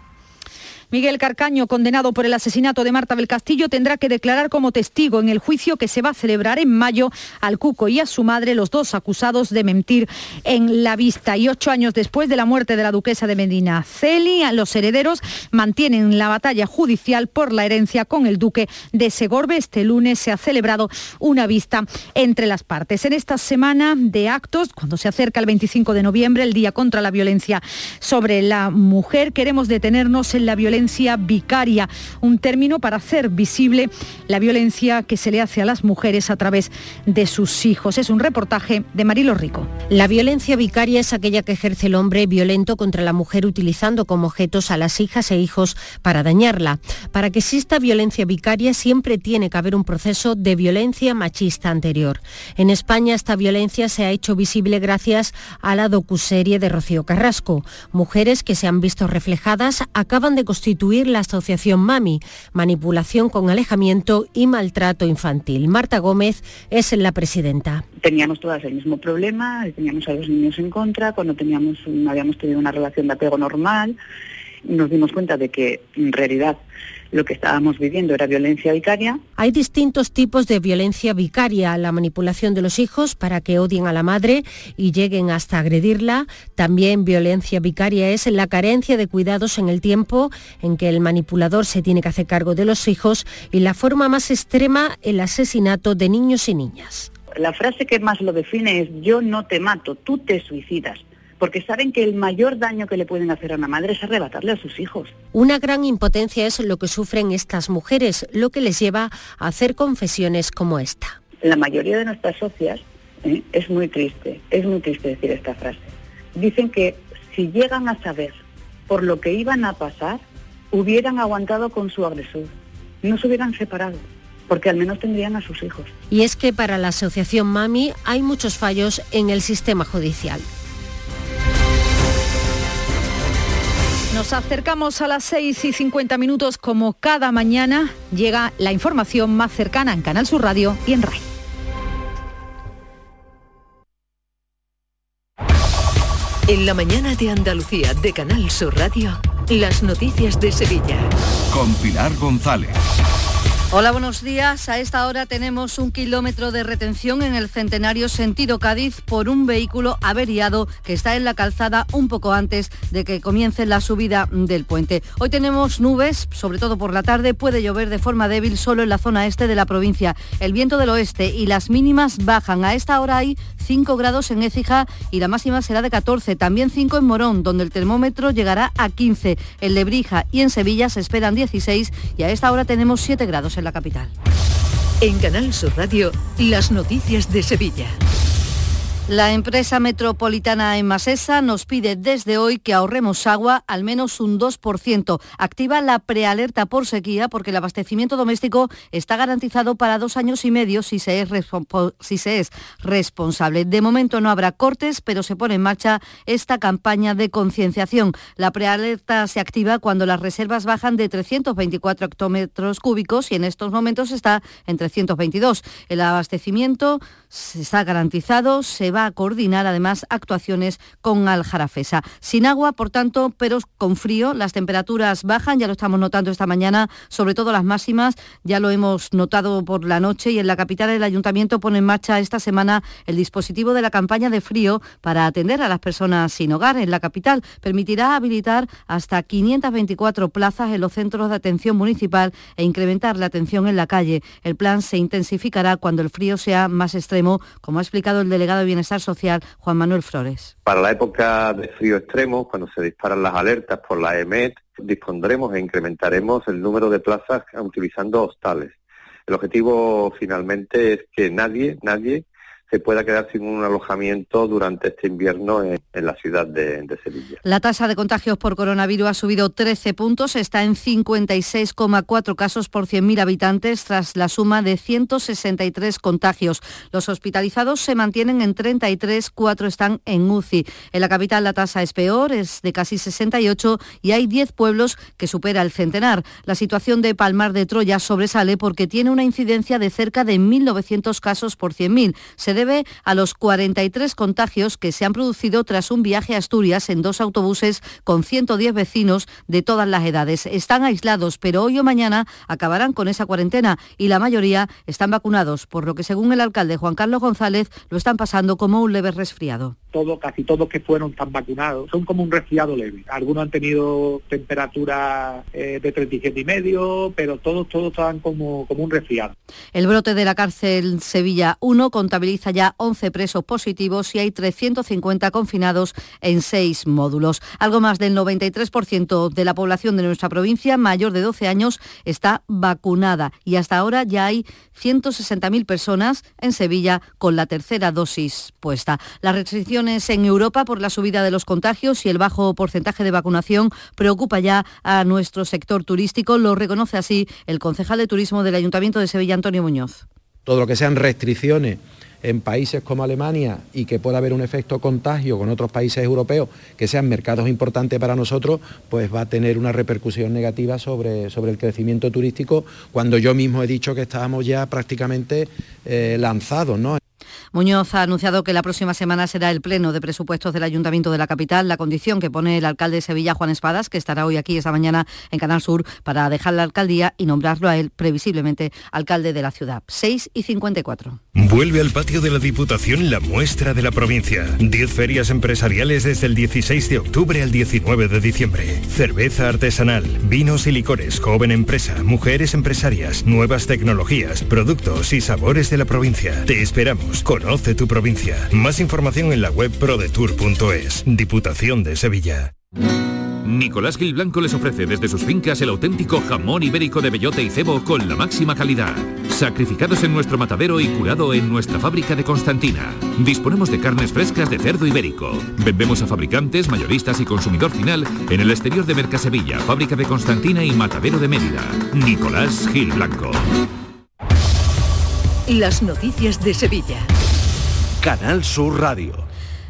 Miguel Carcaño, condenado por el asesinato de Marta del Castillo, tendrá que declarar como testigo en el juicio que se va a celebrar en mayo al Cuco y a su madre, los dos acusados de mentir en la vista. Y ocho años después de la muerte de la duquesa de Medina Celi, los herederos mantienen la batalla judicial por la herencia con el duque de Segorbe. Este lunes se ha celebrado una vista entre las partes. En esta semana de actos, cuando se acerca el 25 de noviembre, el Día contra la Violencia sobre la Mujer, queremos detenernos en la violencia vicaria, un término para hacer visible la violencia que se le hace a las mujeres a través de sus hijos. Es un reportaje de Marilo Rico. La violencia vicaria es aquella que ejerce el hombre violento contra la mujer utilizando como objetos a las hijas e hijos para dañarla. Para que exista violencia vicaria siempre tiene que haber un proceso de violencia machista anterior. En España esta violencia se ha hecho visible gracias a la docuserie de Rocío Carrasco. Mujeres que se han visto reflejadas acaban de constituir la asociación MAMI, manipulación con alejamiento y maltrato infantil. Marta Gómez es la presidenta. Teníamos todas el mismo problema, teníamos a los niños en contra, cuando teníamos, habíamos tenido una relación de apego normal, nos dimos cuenta de que en realidad lo que estábamos viviendo era violencia vicaria. Hay distintos tipos de violencia vicaria, la manipulación de los hijos para que odien a la madre y lleguen hasta agredirla. También violencia vicaria es la carencia de cuidados en el tiempo en que el manipulador se tiene que hacer cargo de los hijos y la forma más extrema, el asesinato de niños y niñas. La frase que más lo define es yo no te mato, tú te suicidas porque saben que el mayor daño que le pueden hacer a una madre es arrebatarle a sus hijos. Una gran impotencia es lo que sufren estas mujeres, lo que les lleva a hacer confesiones como esta. La mayoría de nuestras socias ¿eh? es muy triste, es muy triste decir esta frase. Dicen que si llegan a saber por lo que iban a pasar, hubieran aguantado con su agresor, no se hubieran separado porque al menos tendrían a sus hijos. Y es que para la asociación Mami hay muchos fallos en el sistema judicial. Nos acercamos a las 6 y 50 minutos como cada mañana. Llega la información más cercana en Canal Sur Radio y en RAI. En la mañana de Andalucía de Canal Sur Radio, las noticias de Sevilla. Con Pilar González. Hola, buenos días. A esta hora tenemos un kilómetro de retención en el centenario sentido Cádiz por un vehículo averiado que está en la calzada un poco antes de que comience la subida del puente. Hoy tenemos nubes, sobre todo por la tarde, puede llover de forma débil solo en la zona este de la provincia. El viento del oeste y las mínimas bajan. A esta hora hay 5 grados en Écija y la máxima será de 14. También 5 en Morón, donde el termómetro llegará a 15. En Lebrija y en Sevilla se esperan 16 y a esta hora tenemos 7 grados en capital. En Canal Sur Radio, las noticias de Sevilla. La empresa metropolitana en Masesa nos pide desde hoy que ahorremos agua al menos un 2%. Activa la prealerta por sequía porque el abastecimiento doméstico está garantizado para dos años y medio si se es, si se es responsable. De momento no habrá cortes, pero se pone en marcha esta campaña de concienciación. La prealerta se activa cuando las reservas bajan de 324 hectómetros cúbicos y en estos momentos está en 322. El abastecimiento está garantizado, se a coordinar además actuaciones con Aljarafesa. Sin agua, por tanto, pero con frío, las temperaturas bajan, ya lo estamos notando esta mañana, sobre todo las máximas, ya lo hemos notado por la noche y en la capital el ayuntamiento pone en marcha esta semana el dispositivo de la campaña de frío para atender a las personas sin hogar en la capital. Permitirá habilitar hasta 524 plazas en los centros de atención municipal e incrementar la atención en la calle. El plan se intensificará cuando el frío sea más extremo, como ha explicado el delegado de Bienestar Social, Juan Manuel Flores. Para la época de frío extremo, cuando se disparan las alertas por la EMET, dispondremos e incrementaremos el número de plazas utilizando hostales. El objetivo finalmente es que nadie, nadie se pueda quedar sin un alojamiento durante este invierno en, la ciudad de, Sevilla. La tasa de contagios por coronavirus ha subido 13 puntos, está en 56,4 casos por 100.000 habitantes tras la suma de 163 contagios. Los hospitalizados se mantienen en 33, 4 están en UCI. En la capital la tasa es peor, es de casi 68 y hay 10 pueblos que supera el centenar. La situación de Palmar de Troya sobresale porque tiene una incidencia de cerca de 1.900 casos por 100.000. Se debe a los 43 contagios que se han producido tras un viaje a Asturias en dos autobuses con 110 vecinos de todas las edades. Están aislados, pero hoy o mañana acabarán con esa cuarentena y la mayoría están vacunados, por lo que según el alcalde Juan Carlos González lo están pasando como un leve resfriado todo, casi todos que fueron tan vacunados, son como un resfriado leve. Algunos han tenido temperatura eh, de 37 y medio, pero todos, todos estaban como, como un resfriado. El brote de la cárcel Sevilla 1 contabiliza ya 11 presos positivos y hay 350 confinados en seis módulos. Algo más del 93% de la población de nuestra provincia mayor de 12 años está vacunada y hasta ahora ya hay 160.000 personas en Sevilla con la tercera dosis puesta. Las restricciones en Europa por la subida de los contagios y el bajo porcentaje de vacunación preocupa ya a nuestro sector turístico. Lo reconoce así el concejal de turismo del Ayuntamiento de Sevilla, Antonio Muñoz. Todo lo que sean restricciones en países como Alemania y que pueda haber un efecto contagio con otros países europeos que sean mercados importantes para nosotros, pues va a tener una repercusión negativa sobre, sobre el crecimiento turístico, cuando yo mismo he dicho que estábamos ya prácticamente eh, lanzados. ¿no? Muñoz ha anunciado que la próxima semana será el pleno de presupuestos del Ayuntamiento de la capital, la condición que pone el alcalde de Sevilla, Juan Espadas, que estará hoy aquí esta mañana en Canal Sur para dejar la alcaldía y nombrarlo a él previsiblemente alcalde de la ciudad. 6 y 54. Vuelve al patio de la Diputación la muestra de la provincia. 10 ferias empresariales desde el 16 de octubre al 19 de diciembre. Cerveza artesanal, vinos y licores, joven empresa, mujeres empresarias, nuevas tecnologías, productos y sabores de la provincia. Te esperamos con Conoce tu provincia. Más información en la web prodetour.es. Diputación de Sevilla. Nicolás Gil Blanco les ofrece desde sus fincas el auténtico jamón ibérico de bellota y cebo con la máxima calidad. Sacrificados en nuestro matadero y curado en nuestra fábrica de Constantina. Disponemos de carnes frescas de cerdo ibérico. Vendemos a fabricantes, mayoristas y consumidor final en el exterior de Mercasevilla, fábrica de Constantina y matadero de Mérida. Nicolás Gil Blanco. Las noticias de Sevilla. Canal Sur Radio.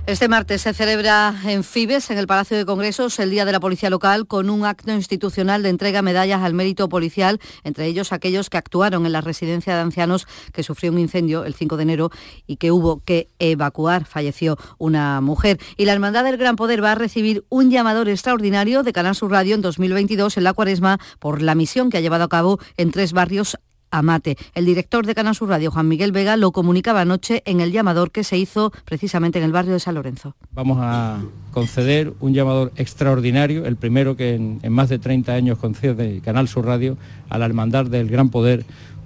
Este martes se celebra en Fibes, en el Palacio de Congresos, el Día de la Policía Local, con un acto institucional de entrega medallas al mérito policial, entre ellos aquellos que actuaron en la residencia de ancianos que sufrió un incendio el 5 de enero y que hubo que evacuar. Falleció una mujer. Y la Hermandad del Gran Poder va a recibir un llamador extraordinario de Canal Sur Radio en 2022 en la cuaresma por la misión que ha llevado a cabo en tres barrios Amate. El director de Canal Sur Radio, Juan Miguel Vega, lo comunicaba anoche en el llamador que se hizo precisamente en el barrio de San Lorenzo. Vamos a conceder un llamador extraordinario, el primero que en, más de 30 años concede Canal Sur Radio a la Hermandad del Gran Poder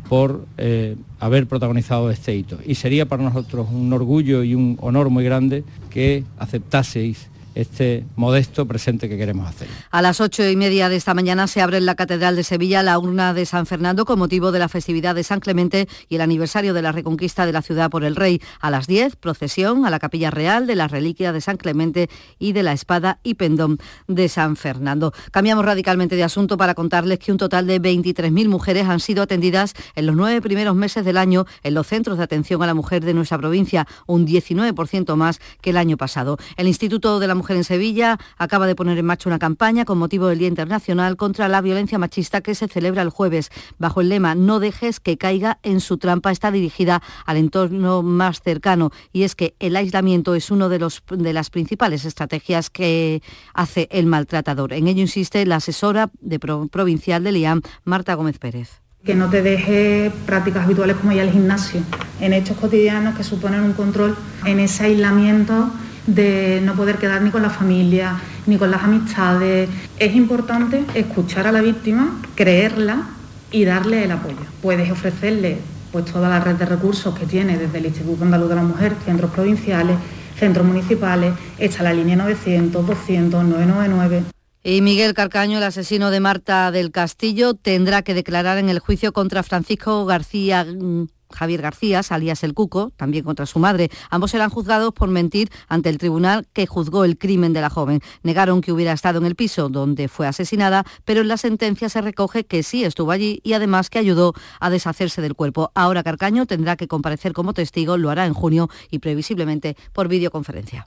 por eh, haber protagonizado este hito. Y sería para nosotros un orgullo y un honor muy grande que aceptaseis este modesto presente que queremos hacer. A las ocho y media de esta mañana se abre en la Catedral de Sevilla la urna de San Fernando con motivo de la festividad de San Clemente y el aniversario de la reconquista de la ciudad por el rey. A las 10, procesión a la Capilla Real de la reliquia de San Clemente y de la espada y pendón de San Fernando. Cambiamos radicalmente de asunto para contarles que un total de 23.000 mujeres han sido atendidas en los nueve primeros meses del año en los centros de atención a la mujer de nuestra provincia, un 19% más que el año pasado. El Instituto de la Mujer en Sevilla acaba de poner en marcha una campaña con motivo del Día Internacional contra la Violencia Machista que se celebra el jueves. Bajo el lema No dejes que caiga en su trampa está dirigida al entorno más cercano y es que el aislamiento es una de, los, de las principales estrategias que hace el maltratador. En ello insiste la asesora de provincial de Liam, Marta Gómez Pérez que no te deje prácticas habituales como ya el gimnasio, en hechos cotidianos que suponen un control en ese aislamiento de no poder quedar ni con la familia, ni con las amistades. Es importante escuchar a la víctima, creerla y darle el apoyo. Puedes ofrecerle pues, toda la red de recursos que tiene desde el Instituto Andaluz de la Mujer, centros provinciales, centros municipales, está la línea 900, 200, 999. Y Miguel Carcaño, el asesino de Marta del Castillo, tendrá que declarar en el juicio contra Francisco García mm, Javier García, alias El Cuco, también contra su madre. Ambos eran juzgados por mentir ante el tribunal que juzgó el crimen de la joven. Negaron que hubiera estado en el piso donde fue asesinada, pero en la sentencia se recoge que sí estuvo allí y además que ayudó a deshacerse del cuerpo. Ahora Carcaño tendrá que comparecer como testigo, lo hará en junio y previsiblemente por videoconferencia.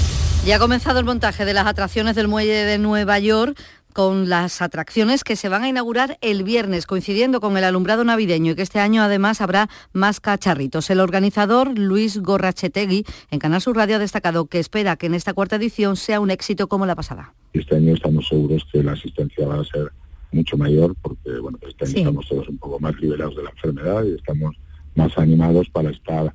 Ya ha comenzado el montaje de las atracciones del muelle de Nueva York con las atracciones que se van a inaugurar el viernes, coincidiendo con el alumbrado navideño y que este año además habrá más cacharritos. El organizador Luis Gorrachetegui en Canal Sur Radio ha destacado que espera que en esta cuarta edición sea un éxito como la pasada. Este año estamos seguros que la asistencia va a ser mucho mayor porque bueno, pues este año estamos todos un poco más liberados de la enfermedad y estamos más animados para estar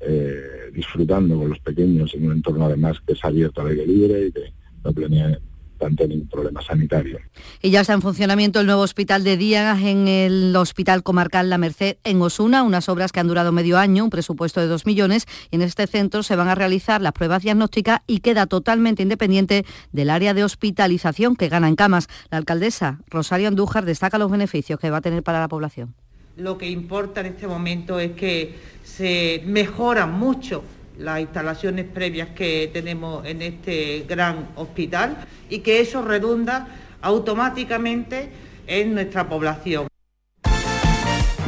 eh, disfrutando con los pequeños en un entorno además que es abierto al aire libre y que no tiene tanto ningún problema sanitario. Y ya está en funcionamiento el nuevo hospital de día en el Hospital Comarcal La Merced en Osuna, unas obras que han durado medio año, un presupuesto de dos millones, y en este centro se van a realizar las pruebas diagnósticas y queda totalmente independiente del área de hospitalización que gana en camas. La alcaldesa Rosario Andújar destaca los beneficios que va a tener para la población. Lo que importa en este momento es que se mejoran mucho las instalaciones previas que tenemos en este gran hospital y que eso redunda automáticamente en nuestra población.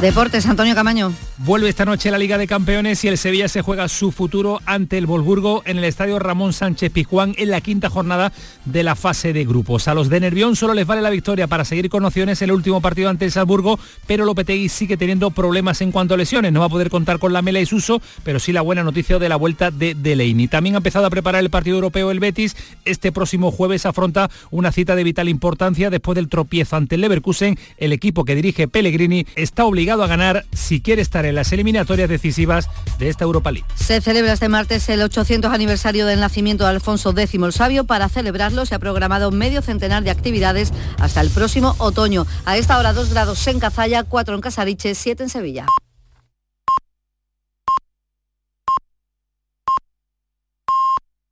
Deportes, Antonio Camaño. Vuelve esta noche la Liga de Campeones y el Sevilla se juega su futuro ante el Volburgo en el estadio Ramón Sánchez Pizjuán en la quinta jornada de la fase de grupos. A los de Nervión solo les vale la victoria para seguir con opciones el último partido ante el Salzburgo, pero Lopetegui sigue teniendo problemas en cuanto a lesiones. No va a poder contar con la Mela y Suso, pero sí la buena noticia de la vuelta de Delaney. También ha empezado a preparar el partido europeo el Betis. Este próximo jueves afronta una cita de vital importancia después del tropiezo ante el Leverkusen. El equipo que dirige Pellegrini está a ganar si quiere estar en las eliminatorias decisivas de esta Europa League. Se celebra este martes el 800 aniversario del nacimiento de Alfonso X el Sabio. Para celebrarlo se ha programado medio centenar de actividades hasta el próximo otoño. A esta hora 2 grados en Cazalla, 4 en Casariche, 7 en Sevilla.